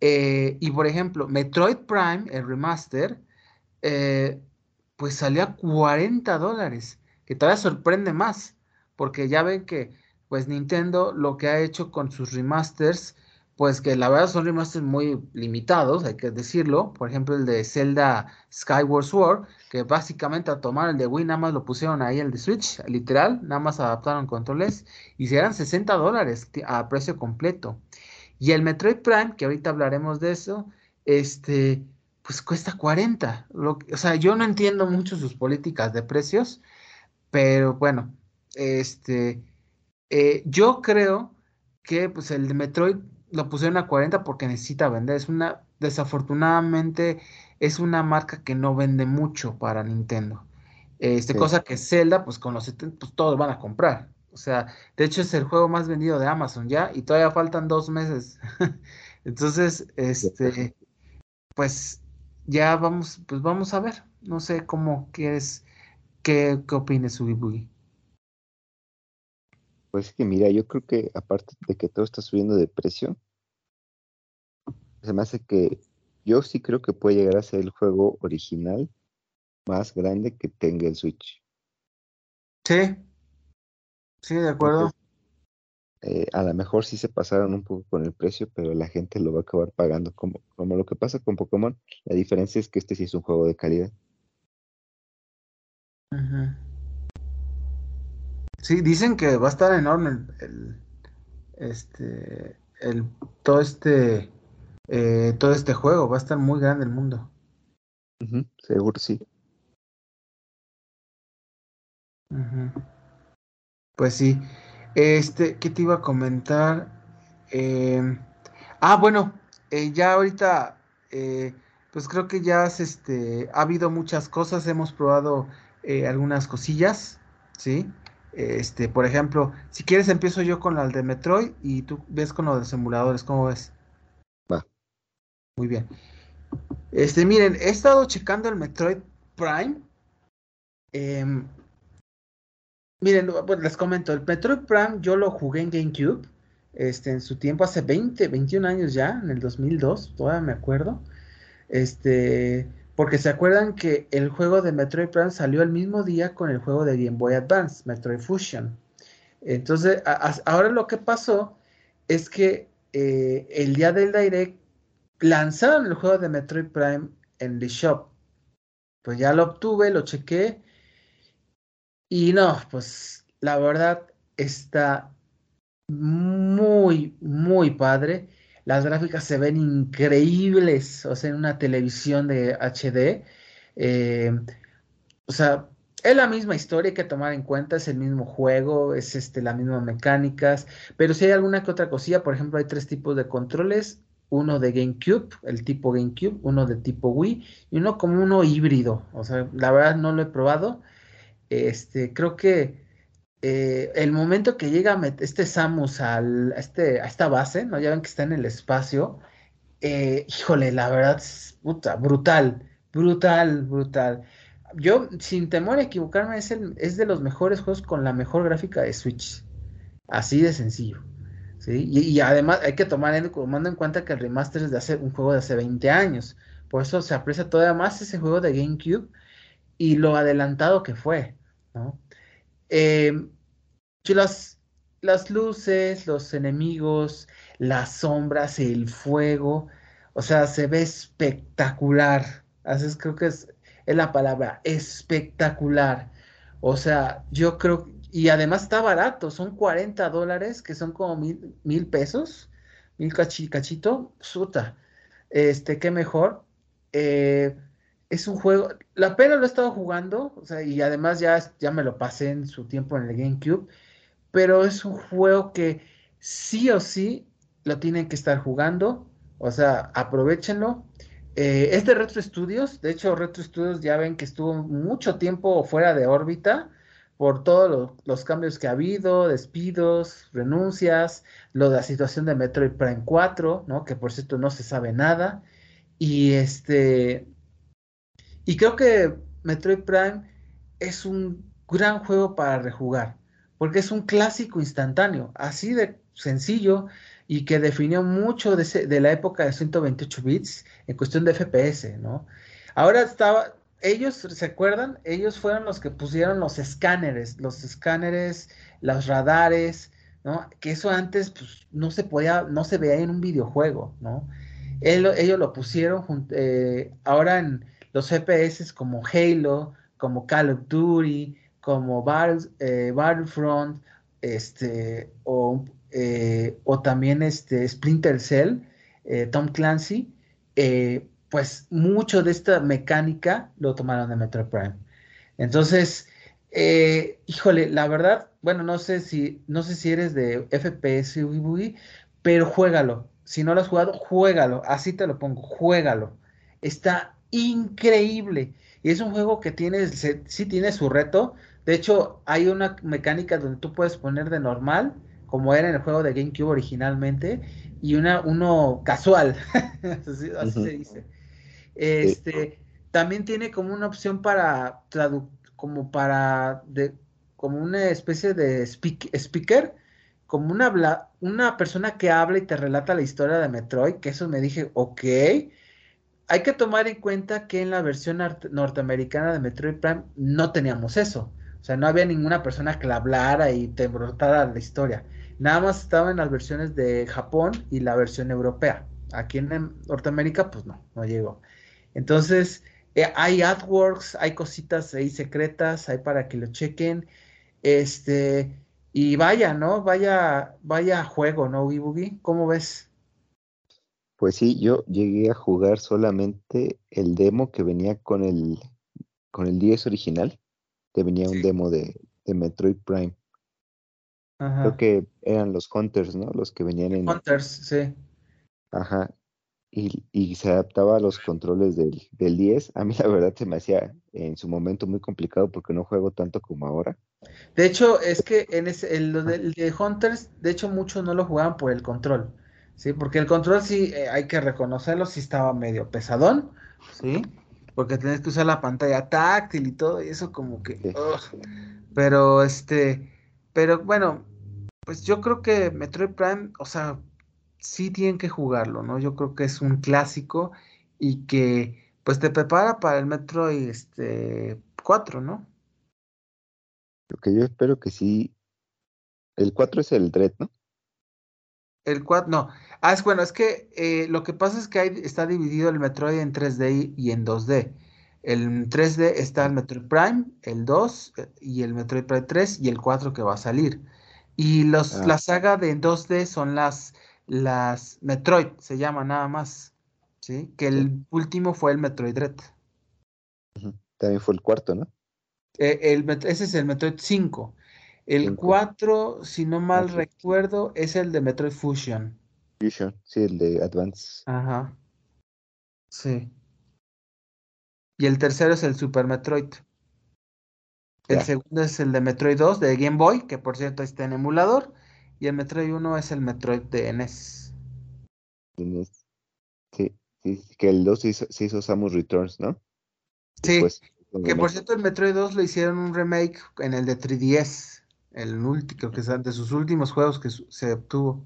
eh, y por ejemplo, Metroid Prime, el remaster, eh, pues salió a 40 dólares, que todavía sorprende más, porque ya ven que, pues Nintendo lo que ha hecho con sus remasters pues que la verdad son remasters muy limitados, hay que decirlo. Por ejemplo, el de Zelda Skyward Sword, que básicamente a tomar el de Wii nada más lo pusieron ahí el de Switch, literal, nada más adaptaron controles y serán 60 dólares a precio completo. Y el Metroid Prime, que ahorita hablaremos de eso, este, pues cuesta 40. Lo, o sea, yo no entiendo mucho sus políticas de precios, pero bueno, este, eh, yo creo que pues el de Metroid lo pusieron a 40 porque necesita vender. Es una, desafortunadamente, es una marca que no vende mucho para Nintendo. Este, cosa que Zelda, pues con los 70, pues todos van a comprar. O sea, de hecho es el juego más vendido de Amazon ya y todavía faltan dos meses. Entonces, este, pues ya vamos, pues vamos a ver. No sé cómo quieres, qué, qué opines, Ubi pues que mira, yo creo que aparte de que todo está subiendo de precio, se me hace que yo sí creo que puede llegar a ser el juego original más grande que tenga el Switch. Sí, sí, de acuerdo. Eh, a lo mejor sí se pasaron un poco con el precio, pero la gente lo va a acabar pagando como, como lo que pasa con Pokémon. La diferencia es que este sí es un juego de calidad. Sí, dicen que va a estar enorme el, este, el, todo este, eh, todo este juego, va a estar muy grande el mundo. seguro sí. Pues sí. Este, ¿qué te iba a comentar? Em, ah, bueno, eh, ya ahorita, eh, pues creo que ya este, ha habido muchas cosas, hemos probado algunas cosillas, ¿sí? Este, por ejemplo, si quieres empiezo yo con la de Metroid y tú ves con lo de simuladores, ¿cómo ves? Va. Muy bien. Este, miren, he estado checando el Metroid Prime. Em, miren, pues les comento, el Metroid Prime yo lo jugué en GameCube. Este, en su tiempo, hace 20, 21 años ya, en el 2002, todavía me acuerdo. Este, porque se acuerdan que el juego de Metroid Prime salió el mismo día con el juego de Game Boy Advance, Metroid Fusion. Entonces, ahora lo que pasó es que eh, el día del Direct lanzaron el juego de Metroid Prime en the shop. Pues ya lo obtuve, lo chequé. Y no, pues la verdad está muy, muy padre. Las gráficas se ven increíbles, o sea, en una televisión de HD. Eh, o sea, es la misma historia, hay que tomar en cuenta, es el mismo juego, es este, las mismas mecánicas, pero si hay alguna que otra cosilla, por ejemplo, hay tres tipos de controles, uno de GameCube, el tipo GameCube, uno de tipo Wii y uno como uno híbrido. O sea, la verdad no lo he probado. Este, creo que eh, el momento que llega este Samus este, a esta base, ¿no? Ya ven que está en el espacio. Eh, híjole, la verdad es puta, brutal, brutal, brutal. Yo, sin temor a equivocarme, es, es de los mejores juegos con la mejor gráfica de Switch. Así de sencillo. Y, además hay que tomar en, en cuenta que el remaster es de hace, un juego de hace 20 años. Por eso se aprecia todavía más ese juego de GameCube y lo adelantado que fue. ¿No? Eh, las, las luces, los enemigos, las sombras, el fuego, o sea, se ve espectacular. Así creo que es, es la palabra, espectacular. O sea, yo creo, y además está barato, son 40 dólares, que son como mil, mil pesos, mil cachito, suta. Este, qué mejor. Eh, es un juego, la pena lo he estado jugando, o sea, y además ya, ya me lo pasé en su tiempo en el GameCube, pero es un juego que sí o sí lo tienen que estar jugando, o sea, aprovechenlo. Eh, es de Retro Studios, de hecho Retro Studios ya ven que estuvo mucho tiempo fuera de órbita por todos los cambios que ha habido, despidos, renuncias, lo de la situación de Metroid Prime 4, ¿no? Que por cierto no se sabe nada. Y este, y creo que Metroid Prime es un gran juego para rejugar, porque es un clásico instantáneo, así de sencillo y que definió mucho de, la época de 128 bits en cuestión de FPS, ¿no? Ahora estaba, ellos, ¿se acuerdan? Ellos fueron los que pusieron los escáneres, los escáneres, los radares, ¿no? Que eso antes pues, no se podía, no se veía en un videojuego, ¿no? ellos lo pusieron eh, ahora en los FPS como Halo, como Call of Duty, como eh, Battlefront, este, o, eh, o, también este Splinter Cell, eh, Tom Clancy, pues mucho de esta mecánica lo tomaron de Metro Prime. Entonces, híjole, la verdad, bueno, no sé si, no sé si eres de FPS, pero juégalo. Si no lo has jugado, juégalo. Así te lo pongo, juégalo. Está increíble. Y es un juego que tiene, sí tiene su reto. De hecho, hay una mecánica donde tú puedes poner de normal, como era en el juego de GameCube originalmente, y una, uno casual. así, se dice. Este, también tiene como una opción para como para de, como una especie de speaker, como una, una persona que habla y te relata la historia de Metroid, que eso me dije, ok, hay que tomar en cuenta que en la versión norteamericana de Metroid Prime no teníamos eso. O sea, no había ninguna persona que la hablara y te brotara la historia. Nada más estaba en las versiones de Japón y la versión europea. Aquí en Norteamérica, pues no, no llegó. Entonces, eh, hay artworks, hay cositas ahí secretas, hay para que lo chequen. Este, y vaya, ¿no? Vaya, vaya juego, ¿no, Boogie? ¿Cómo ves? Pues sí, yo llegué a jugar solamente el demo que venía con el, con el 10 original, que venía un demo de, Metroid Prime. Creo que eran los Hunters, ¿no? Los que venían en... Hunters, sí. Ajá. Y, y se adaptaba a los controles del, del 10. A mí la verdad se me hacía en su momento muy complicado porque no juego tanto como ahora. De hecho, es que en ese, el, el de Hunters, de hecho muchos no lo jugaban por el control. Sí, porque el control sí eh, hay que reconocerlo, sí estaba medio pesadón, ¿sí? Porque tenés que usar la pantalla táctil y todo, y eso como que... Pero este, pero bueno, pues yo creo que Metroid Prime, o sea, sí tienen que jugarlo, ¿no? Yo creo que es un clásico y que pues te prepara para el Metroid este 4, ¿no? Lo que yo espero que sí. El 4 es el Dread, ¿no? El 4, no. Ah, es bueno, es que eh, lo que pasa es que hay, está dividido el Metroid en 3D y en 2D. El 3D está el Metroid Prime, el 2 eh, y el Metroid Prime 3 y el 4 que va a salir. Y los, Ah. la saga de 2D son las, las Metroid, se llama nada más. ¿Sí? Que el último fue el Metroid. Ujú. También fue el cuarto, ¿no? Eh, el ese es el Metroid 5. El Cinco. 4, si no mal recuerdo, es el de Metroid Fusion. Fusion, sí, el de Advance. Ajá. Sí. Y el tercero es el Super Metroid. El segundo es el de Metroid 2 de Game Boy, que por cierto está en emulador. Y el Metroid 1 es el Metroid de E NES. Tienes- Sí, sí, sí, que el 2 se hizo, se hizo Samus Returns, ¿no? Sí, Después, que por cierto el Metroid 2 lo hicieron un remake en el de 3DS. El último, creo que es de sus últimos juegos que se obtuvo.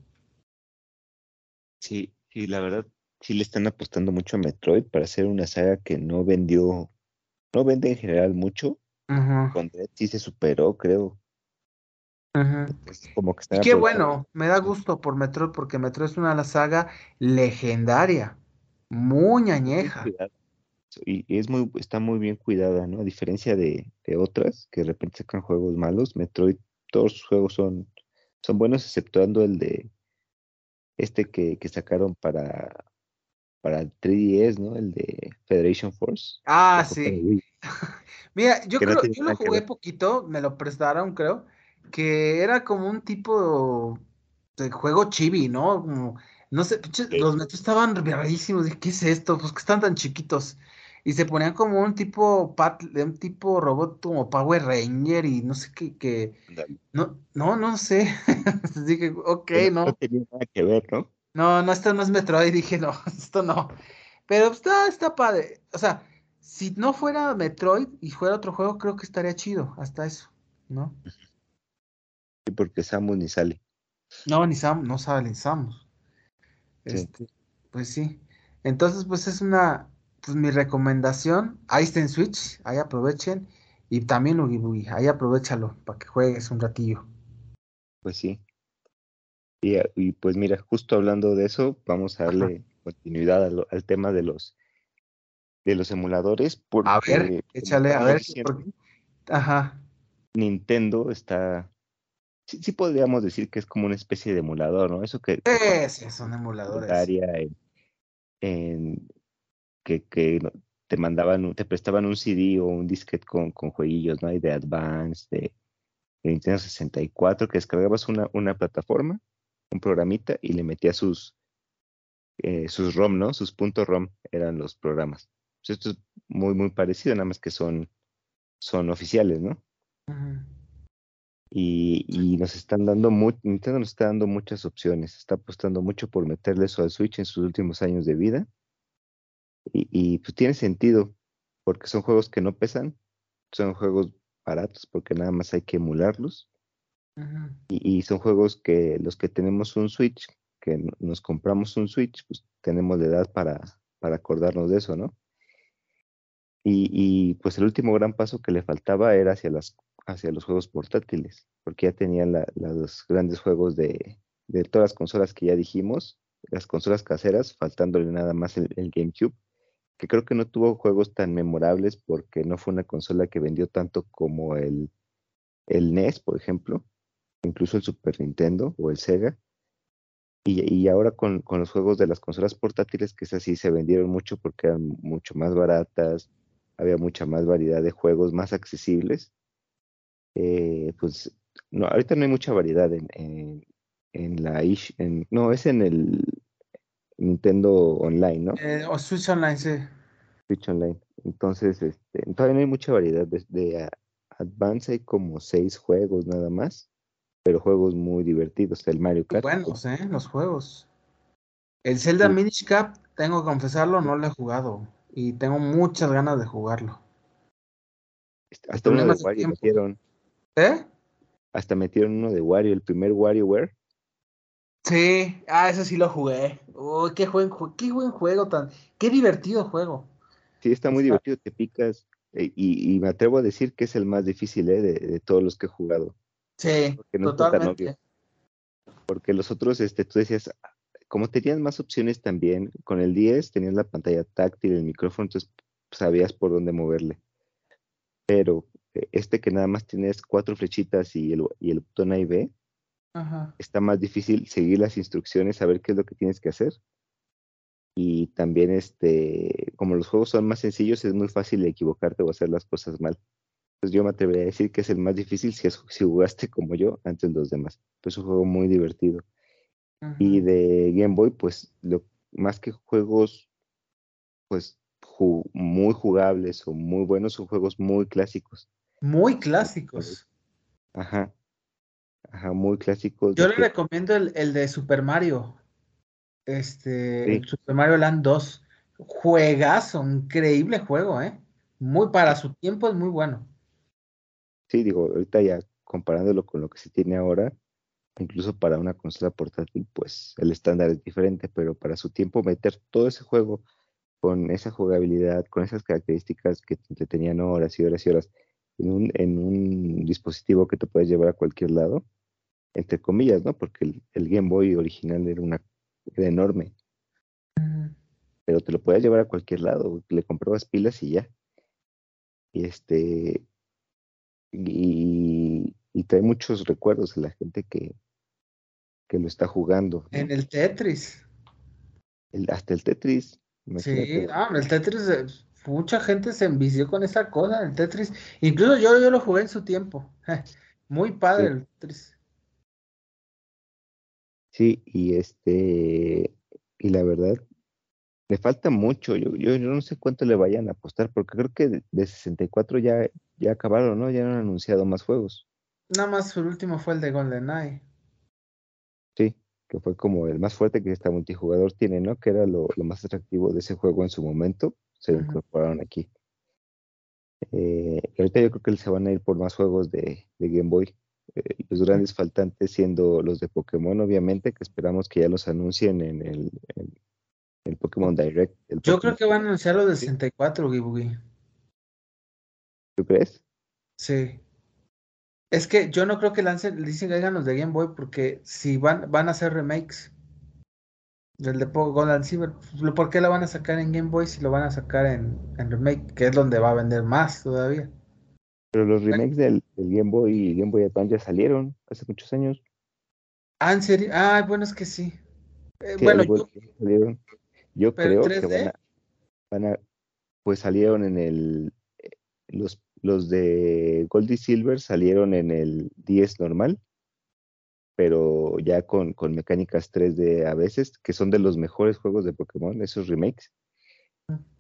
Sí, sí, la verdad, sí le están apostando mucho a Metroid para hacer una saga que no vendió, no vende en general mucho. Ajá, Con Dread sí se superó, creo. ajá. Es como que Y están qué aprovechando- bueno, me da gusto por Metroid, porque Metroid es una saga legendaria, muy añeja. Y y es muy, está muy bien cuidada, ¿no? A diferencia de, de otras que de repente sacan juegos malos, Metroid, todos sus juegos son, son buenos, exceptuando el de este que, que sacaron para, para el 3DS, ¿no? El de Federation Force. Ah, sí. Mira, yo Que creo, yo lo jugué poquito, me lo prestaron, creo, que era como un tipo de juego chibi, ¿no? Como, no sé, los metros estaban rarísimos, ¿qué es esto? Pues que están tan chiquitos. Y se ponían como un tipo pat, un tipo robot como Power Ranger y no sé qué, que, no, no, no sé. Dije, ok, no, no tenía nada que ver, ¿no? no, no, esto no es Metroid, dije, no, esto no. Pero está, está padre. O sea, si no fuera Metroid y fuera otro juego, creo que estaría chido, hasta eso, ¿no? Sí, porque Samus ni sale. No, ni Sam, no sabe ni Samus. Sí. Este, pues sí. Entonces, pues es una, pues mi recomendación. Ahí está en Switch, ahí aprovechen. Y también Oogie Boogie, ahí aprovechalo para que juegues un ratillo. Pues sí. Y, a- y pues mira, justo hablando de eso, vamos a Ajá. darle continuidad a al tema de los de los emuladores, A porque ver, como échale, a ver. diciendo, porque- Ajá. Nintendo está, sí, sí podríamos decir que es como una especie de emulador, ¿no? Eso que, Sí, sí, son emuladores. en- que, que te mandaban, te prestaban un CD o un disquete con, con jueguillos, ¿no? Hay de Advance, de, de Nintendo 64, que descargabas una, una plataforma, un programita y le metías sus, eh, sus ROM, ¿no? Sus puntos ROM eran los programas. Pues esto es muy, muy parecido, nada más que son, son oficiales, ¿no? Y, y nos están dando mu- Nintendo nos está dando muchas opciones, está apostando mucho por meterle eso al Switch en sus últimos años de vida. Y, y, pues tiene sentido, porque son juegos que no pesan, son juegos baratos porque nada más hay que emularlos. Y, y son juegos que los que tenemos un Switch, que nos compramos un Switch, pues tenemos la edad para, para acordarnos de eso, ¿no? Y, y, pues el último gran paso que le faltaba era hacia las hacia los juegos portátiles, porque ya tenían la- la- los grandes juegos de, de todas las consolas que ya dijimos, las consolas caseras, faltándole nada más el, el GameCube, que creo que no tuvo juegos tan memorables porque no fue una consola que vendió tanto como el, el NES, por ejemplo, incluso el Super Nintendo o el Sega. Y, y ahora con, con los juegos de las consolas portátiles, que es así, se vendieron mucho porque eran mucho más baratas, había mucha más variedad de juegos más accesibles. Eh, pues no, ahorita no hay mucha variedad en, en, en la en, no, es en el Nintendo Online, ¿no? Eh, o Switch Online, sí. Switch Online. Entonces, este, todavía no hay mucha variedad. De, de, uh, Advance hay como seis juegos nada más, pero juegos muy divertidos. El Mario Kart. Buenos, ¿eh? Los juegos. El Zelda Sí. Minish Cap, tengo que confesarlo, no lo he jugado. Y tengo muchas ganas de jugarlo. Hasta uno de Wario metieron, ¿Eh? hasta metieron uno de Wario, el primer WarioWare. Sí, ah, ese sí lo jugué. Uy, qué buen, qué buen juego tan, qué divertido juego. Sí, está muy Está- divertido, te picas. eh, y, y me atrevo a decir que es el más difícil eh, de, de todos los que he jugado. Sí, Porque no totalmente. obvio. Porque los otros, este, tú decías, como tenías más opciones también, con el 10 tenías la pantalla táctil, el micrófono, entonces sabías por dónde moverle. Pero eh, este que nada más tienes cuatro flechitas y el, y el botón A y B, está más difícil seguir las instrucciones, saber qué es lo que tienes que hacer. Y también, este, como los juegos son más sencillos, es muy fácil equivocarte o hacer las cosas mal. Entonces yo me atrevería a decir que es el más difícil si, si jugaste como yo antes de los demás. Pues es un juego muy divertido. Y de Game Boy, pues lo, más que juegos, pues muy jugables o muy buenos, son juegos muy clásicos. Muy clásicos. Ajá. Ajá, muy clásicos. Yo le recomiendo el, el, de Super Mario. Este, el Super Mario Land 2. Juegazo, increíble juego, ¿eh? Muy para su tiempo es muy bueno. Sí, digo, ahorita ya comparándolo con lo que se tiene ahora, incluso para una consola portátil, pues el estándar es diferente, pero para su tiempo meter todo ese juego con esa jugabilidad, con esas características que te tenían horas y horas y horas en un, en un dispositivo que te puedes llevar a cualquier lado, entre comillas, ¿no? Porque el, Game Boy original era una enorme. Pero te lo podías llevar a cualquier lado, le comprabas pilas y ya. Y este y, y trae muchos recuerdos de la gente que, que lo está jugando. En el Tetris. El, hasta el Tetris. Sí, ah, el Tetris, eh, mucha gente se envició con esa cosa, el Tetris. Incluso yo, yo lo jugué en su tiempo. Muy padre el Tetris. Sí, y este, y la verdad, le falta mucho. Yo, yo, no sé cuánto le vayan a apostar, porque creo que de, 64 ya, ya acabaron, ¿no? Ya han anunciado más juegos. Nada más el último fue el de GoldenEye. Sí, que fue como el más fuerte que este multijugador tiene, ¿no? Que era lo, más atractivo de ese juego en su momento. Se incorporaron aquí. Eh, ahorita yo creo que se van a ir por más juegos de, Game Boy. Eh, los grandes faltantes siendo los de Pokémon, obviamente, que esperamos que ya los anuncien en el, el Pokémon Direct. Yo creo que van a anunciar lo del 64, Gibugi. ¿Tú crees? Sí. Es que yo no creo que lancen, dicen que hagan los de Game Boy, porque si van, van a hacer remakes del de Golden Silver, pues, ¿por qué lo van a sacar en Game Boy si lo van a sacar en, remake? Que es donde va a vender más todavía. Pero los remakes del, Game Boy y Game Boy Advance ya salieron hace muchos años. Ah, ¿en serio? Ah, bueno, es que sí. Eh, bueno, yo, yo creo que van a, pues salieron en el, eh, los, los de Gold y Silver salieron en el 10 normal, pero ya con, con mecánicas 3D a veces, que son de los mejores juegos de Pokémon, esos remakes.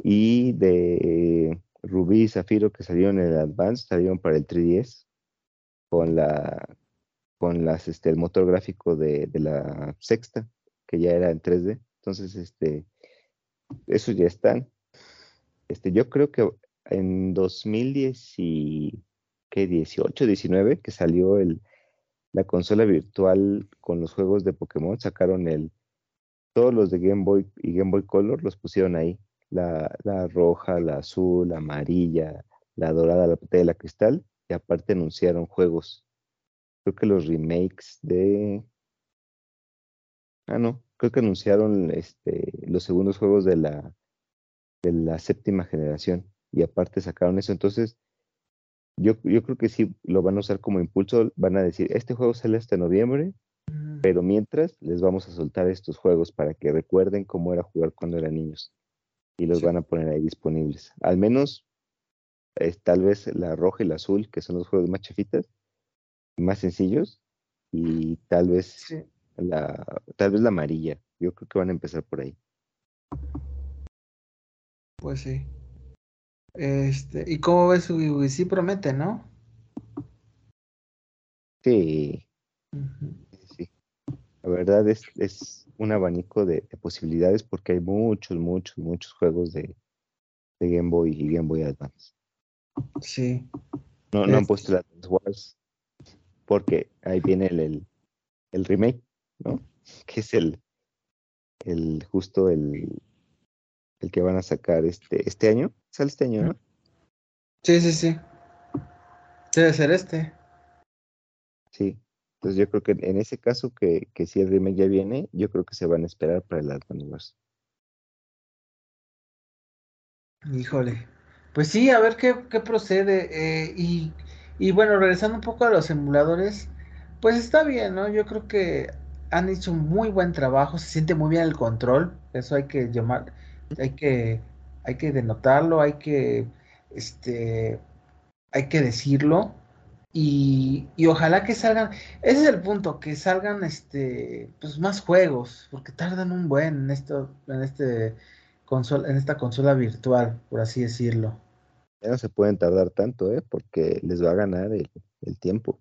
Y de Rubí y Zafiro que salieron en el Advance, salieron para el 3DS, con la con las este el motor gráfico de, de la sexta, que ya era en 3D. Entonces, este, esos ya están. Este, yo creo que en 2018, 19, que salió el, la consola virtual con los juegos de Pokémon, sacaron el, todos los de Game Boy y Game Boy Color los pusieron ahí. La, la roja, la azul, la amarilla, la dorada, la de la cristal, y aparte anunciaron juegos. Creo que los remakes de. Ah, no, creo que anunciaron este, los segundos juegos de la, de la séptima generación y aparte sacaron eso. Entonces, yo, yo creo que sí lo van a usar como impulso. Van a decir, este juego sale hasta noviembre, pero mientras les vamos a soltar estos juegos para que recuerden cómo era jugar cuando eran niños y los van a poner ahí disponibles. Al menos, tal vez la roja y la azul, que son los juegos más chafitas, más sencillos, y tal vez la, tal vez la amarilla. Yo creo que van a empezar por ahí. Pues sí. Este, ¿y cómo ves? Sí promete, ¿no? Sí. sí. La verdad es, es un abanico de, posibilidades porque hay muchos, muchos, muchos juegos de, de Game Boy y Game Boy Advance. Sí. No, no han puesto las Wars porque ahí viene el, el remake ¿no? Que es el, el justo el, el que van a sacar este, este año. ¿Sale este año, no? Sí, sí, sí. Debe ser este. Sí. Entonces yo creo que en ese caso que, que si el remake ya viene, yo creo que se van a esperar para el Universe. Híjole. Pues sí, a ver qué, qué procede. Eh, y, y, bueno, regresando un poco a los emuladores, pues está bien, ¿no? Yo creo que han hecho un muy buen trabajo, se siente muy bien el control, eso hay que llamar, hay que, hay que denotarlo, hay que, este, hay que decirlo. Y, y, ojalá que salgan, ese es el punto, que salgan este pues más juegos, porque tardan un buen en esto, en este consola, en esta consola virtual, por así decirlo. Ya no se pueden tardar tanto, ¿eh? porque les va a ganar el, tiempo.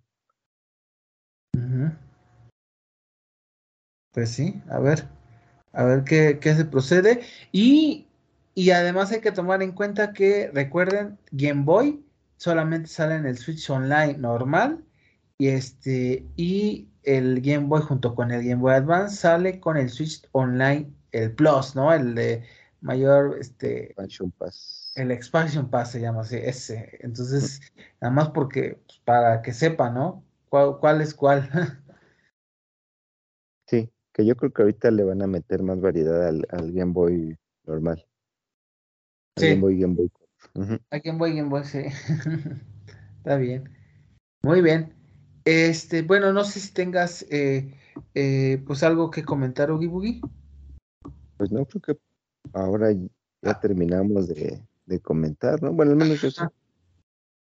Pues sí, a ver, a ver qué, qué se procede. Y, y además hay que tomar en cuenta que, recuerden, Game Boy solamente sale en el Switch Online normal y este y el Game Boy junto con el Game Boy Advance sale con el Switch Online el Plus, ¿no? El de mayor este expansion pass. El expansion pass se llama así, ese. Entonces, nada más porque pues, para que sepa, ¿no? ¿Cuál, es cuál? que yo creo que ahorita le van a meter más variedad al, Game Boy normal. sí. Game Boy Game Boy. A Game Boy Game Boy, sí. Está bien. Muy bien. Este, bueno, no sé si tengas eh, eh, pues algo que comentar, Oogie Boogie. Pues no, creo que ahora ya terminamos de, comentar, ¿no? Bueno, al menos eso.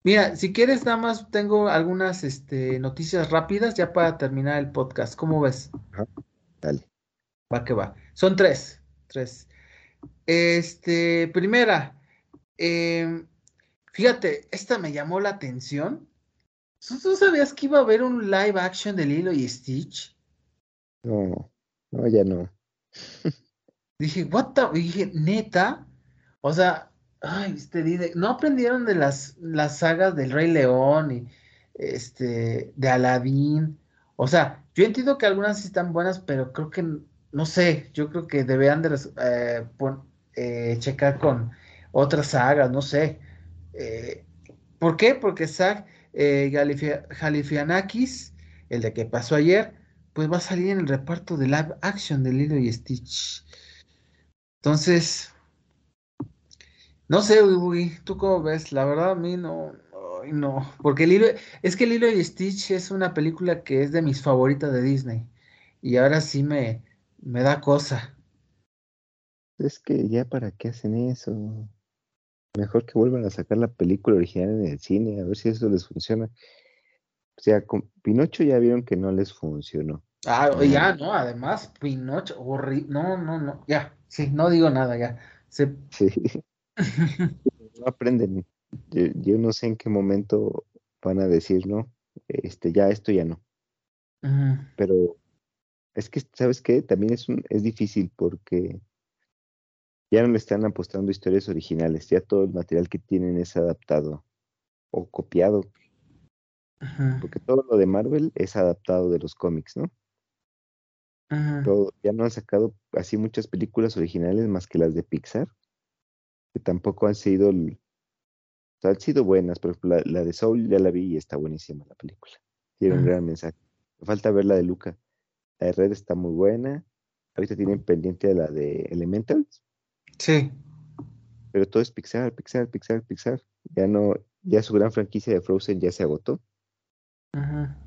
Mira, si quieres, nada más tengo algunas este, noticias rápidas ya para terminar el podcast. ¿Cómo ves? Ajá. Dale. Va que va. Son tres. Tres. Este, primera, em, fíjate, esta me llamó la atención. ¿Tú sabías que iba a haber un live action de Lilo y Stitch? No, no, ya no. Dije, what the, dije, neta, o sea, ay, este, no aprendieron de las, las sagas del Rey León y este, de Aladín. O sea, yo entiendo que algunas sí están buenas, pero creo que, no sé, yo creo que deberían de eh, eh, checar con otras sagas, no sé. Eh, ¿Por qué? Porque Zach Galifianakis, el de que pasó ayer, pues va a salir en el reparto de live action de Lilo y Stitch. Entonces, no sé, ¿tú cómo ves? La verdad a mí no, no, porque el hilo, es que Lilo y Stitch es una película que es de mis favoritas de Disney y ahora sí me, me da cosa. Es que ya para qué hacen eso. Mejor que vuelvan a sacar la película original en el cine, a ver si eso les funciona. O sea, con Pinocho ya vieron que no les funcionó. Ah, ya, no, además, Pinocho, horrible, no, no, no, ya, sí, no digo nada, ya. Sí. no aprenden. Yo, no sé en qué momento van a decir, ¿no? Este, ya, esto ya no. Pero es que, ¿sabes qué? También es, un, es difícil porque ya no le están apostando historias originales, ya todo el material que tienen es adaptado o copiado. Porque todo lo de Marvel es adaptado de los cómics, ¿no? ya no han sacado así muchas películas originales más que las de Pixar, que tampoco han sido, han sido buenas, pero la, la, de Soul ya la vi y está buenísima la película. Tiene un gran mensaje. Me falta ver la de Luca. La de Red está muy buena. Ahorita tienen pendiente la de Elementals. Sí. Pero todo es Pixar, Pixar, Pixar, Pixar. Ya no, ya su gran franquicia de Frozen ya se agotó. Ajá.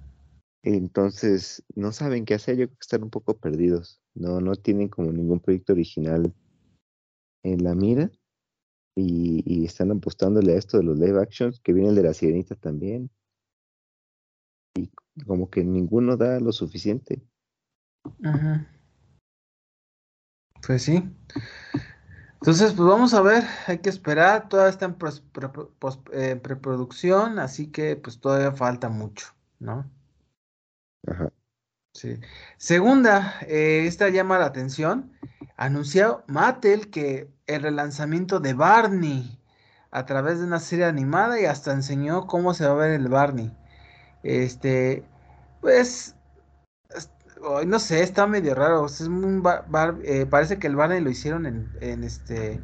Entonces, no saben qué hacer, yo creo que están un poco perdidos. No, no tienen como ningún proyecto original en la mira. Y, están apostándole a esto de los live actions, que viene el de la sirenita también. Y como que ninguno da lo suficiente. Ajá. Pues sí. Entonces, pues vamos a ver, hay que esperar, todavía está en eh, preproducción, así que pues todavía falta mucho, ¿no? Ajá. Sí. Segunda, eh, esta llama la atención. Anunció Mattel que el relanzamiento de Barney a través de una serie animada y hasta enseñó cómo se va a ver el Barney. Este, pues, no sé, está medio raro. Es un eh, parece que el Barney lo hicieron en, en este,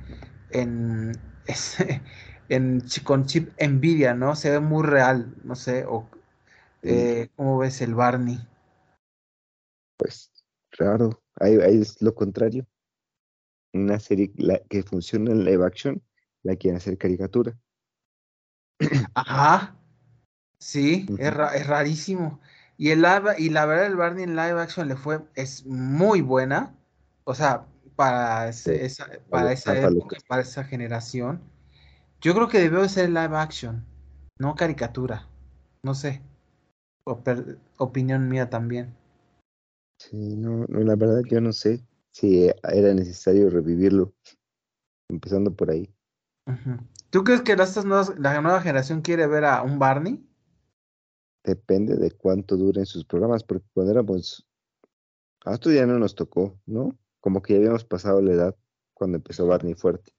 en, en, con chip Nvidia, ¿no? Se ve muy real, no sé, o Eh, ¿Cómo ves el Barney? Pues raro, ahí, ahí es lo contrario. Una serie la, que funciona en live action, la quieren hacer caricatura. Ajá, sí, es, ra- es rarísimo. Y, el live, y la verdad, el Barney en live action le fue, es muy buena. O sea, para, ese- Sí, esa, para esa época, para esa generación. Yo creo que debió de ser live action, no caricatura. No sé. Opinión mía también. Sí, no, no, la verdad yo no sé si era necesario revivirlo, empezando por ahí. ¿Tú crees que las- nuevas- la nueva generación quiere ver a un Barney? Depende de cuánto duren sus programas, porque cuando éramos, a nosotros ya no nos tocó, ¿no? Como que ya habíamos pasado la edad cuando empezó Barney fuerte,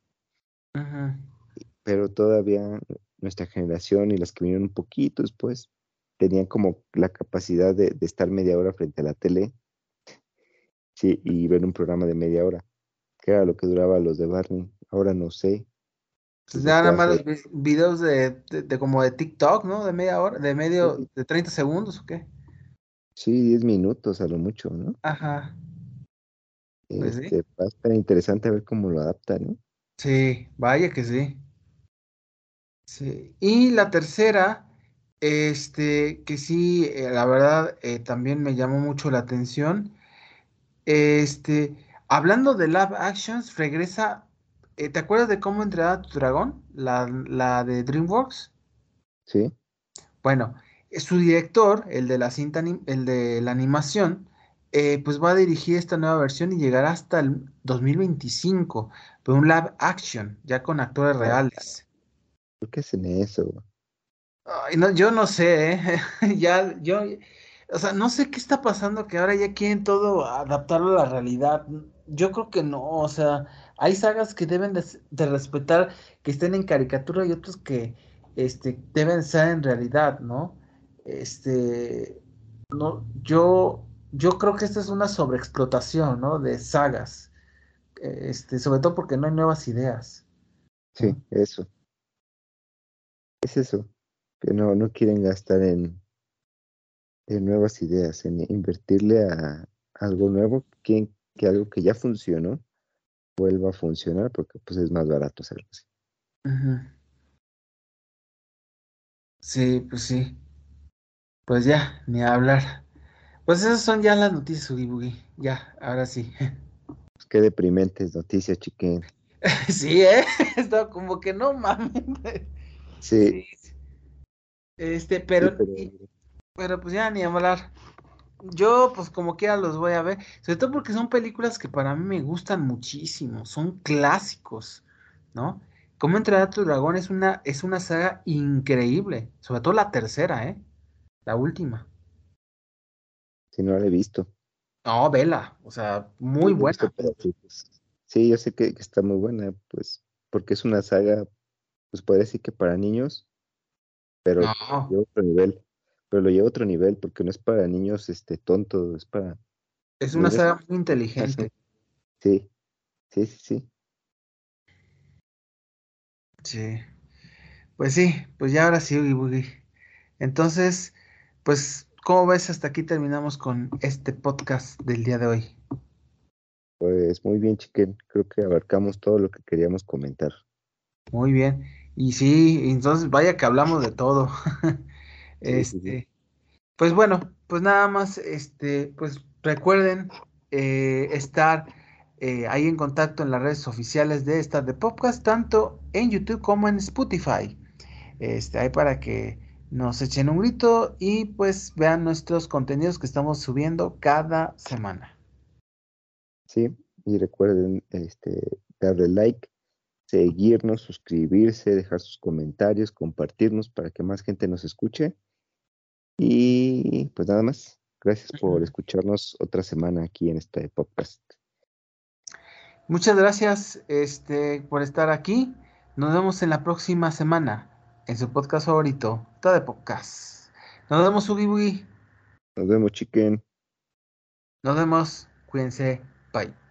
pero todavía nuestra generación y las que vinieron un poquito después tenían como la capacidad de, de estar media hora frente a la tele, sí, y ver un programa de media hora, que era lo que duraba los de Barney. Ahora no sé. Pues nada más los vi- videos de, de- de como de TikTok, ¿no? De media hora, de medio, Sí. de 30 segundos o qué. Sí, 10 minutos a lo mucho, ¿no? Ajá, pues sí. Este, va a estar interesante ver cómo lo adaptan, ¿no? Sí, vaya que sí. Sí. Y la tercera, este, que sí, eh, la verdad, eh, también me llamó mucho la atención. Este, hablando de live actions, regresa. eh, ¿te acuerdas de cómo entrenar a tu dragón? La, la de DreamWorks. Sí, Bueno, su director, el de la cinta, el de la animación, eh, pues va a dirigir esta nueva versión y llegará hasta el 2025, pero un live action, ya con actores reales. ¿por qué hacen eso? Ay, no, yo no sé, ¿eh? Ya, yo, o sea, no sé qué está pasando que ahora ya quieren todo adaptarlo a la realidad. Yo creo que no, o sea, hay sagas que deben de, respetar que estén en caricatura y otros que, este, deben ser en realidad, ¿no? Este, no, yo, yo creo que esta es una sobreexplotación, ¿no? De sagas, este, sobre todo porque no hay nuevas ideas. Sí, eso. Es eso, que no, no quieren gastar en, en nuevas ideas, en invertirle a algo nuevo, quieren que algo que ya funcionó vuelva a funcionar porque pues es más barato hacerlo así. Sí, pues sí. Pues ya, ni hablar. Pues esas son ya las noticias, Boogie. Ya, ahora sí. Pues qué deprimentes noticias, chiquen. Sí, ¿eh? Estaba como que no mames. Sí, Sí. Este, sí, pero, pero pues ya ni hablar. Yo, pues como quiera los voy a ver. Sobre todo porque son películas que para mí me gustan muchísimo. Son clásicos, ¿no? Cómo entrenar a tu dragón es una, es una saga increíble. Sobre todo la tercera, ¿eh? La última. si no la he visto. No, vela. O sea, muy visto buena. pedacitos. Sí, yo sé que, que está muy buena, pues, porque es una saga, pues puede decir que para niños, pero No. lleva otro nivel. Pero lo lleva a otro nivel, porque no es para niños este tontos, es para Es una niños saga muy inteligente. Sí, sí, sí, sí. Sí. Pues sí, pues ya ahora sí, Oogie Boogie. Entonces, pues, ¿cómo ves? Hasta aquí terminamos con este podcast del día de hoy. Pues muy bien, chiquen. Creo que abarcamos todo lo que queríamos comentar. Muy bien. Y sí, entonces vaya que hablamos de todo. Este, pues bueno, pues nada más, este, pues recuerden eh, estar eh, ahí en contacto en las redes oficiales de Star de Podcast, tanto en YouTube como en Spotify. Este, ahí para que nos echen un grito y pues vean nuestros contenidos que estamos subiendo cada semana. Sí, y recuerden este, darle like, seguirnos, suscribirse, dejar sus comentarios, compartirnos para que más gente nos escuche. Y pues nada más. Gracias por escucharnos otra semana aquí en este podcast. Muchas gracias este, por estar aquí. Nos vemos en la próxima semana en su podcast favorito, de Podcast. Nos vemos, Ugi Boogie. Nos vemos, chiquen. Nos vemos. Cuídense. Bye.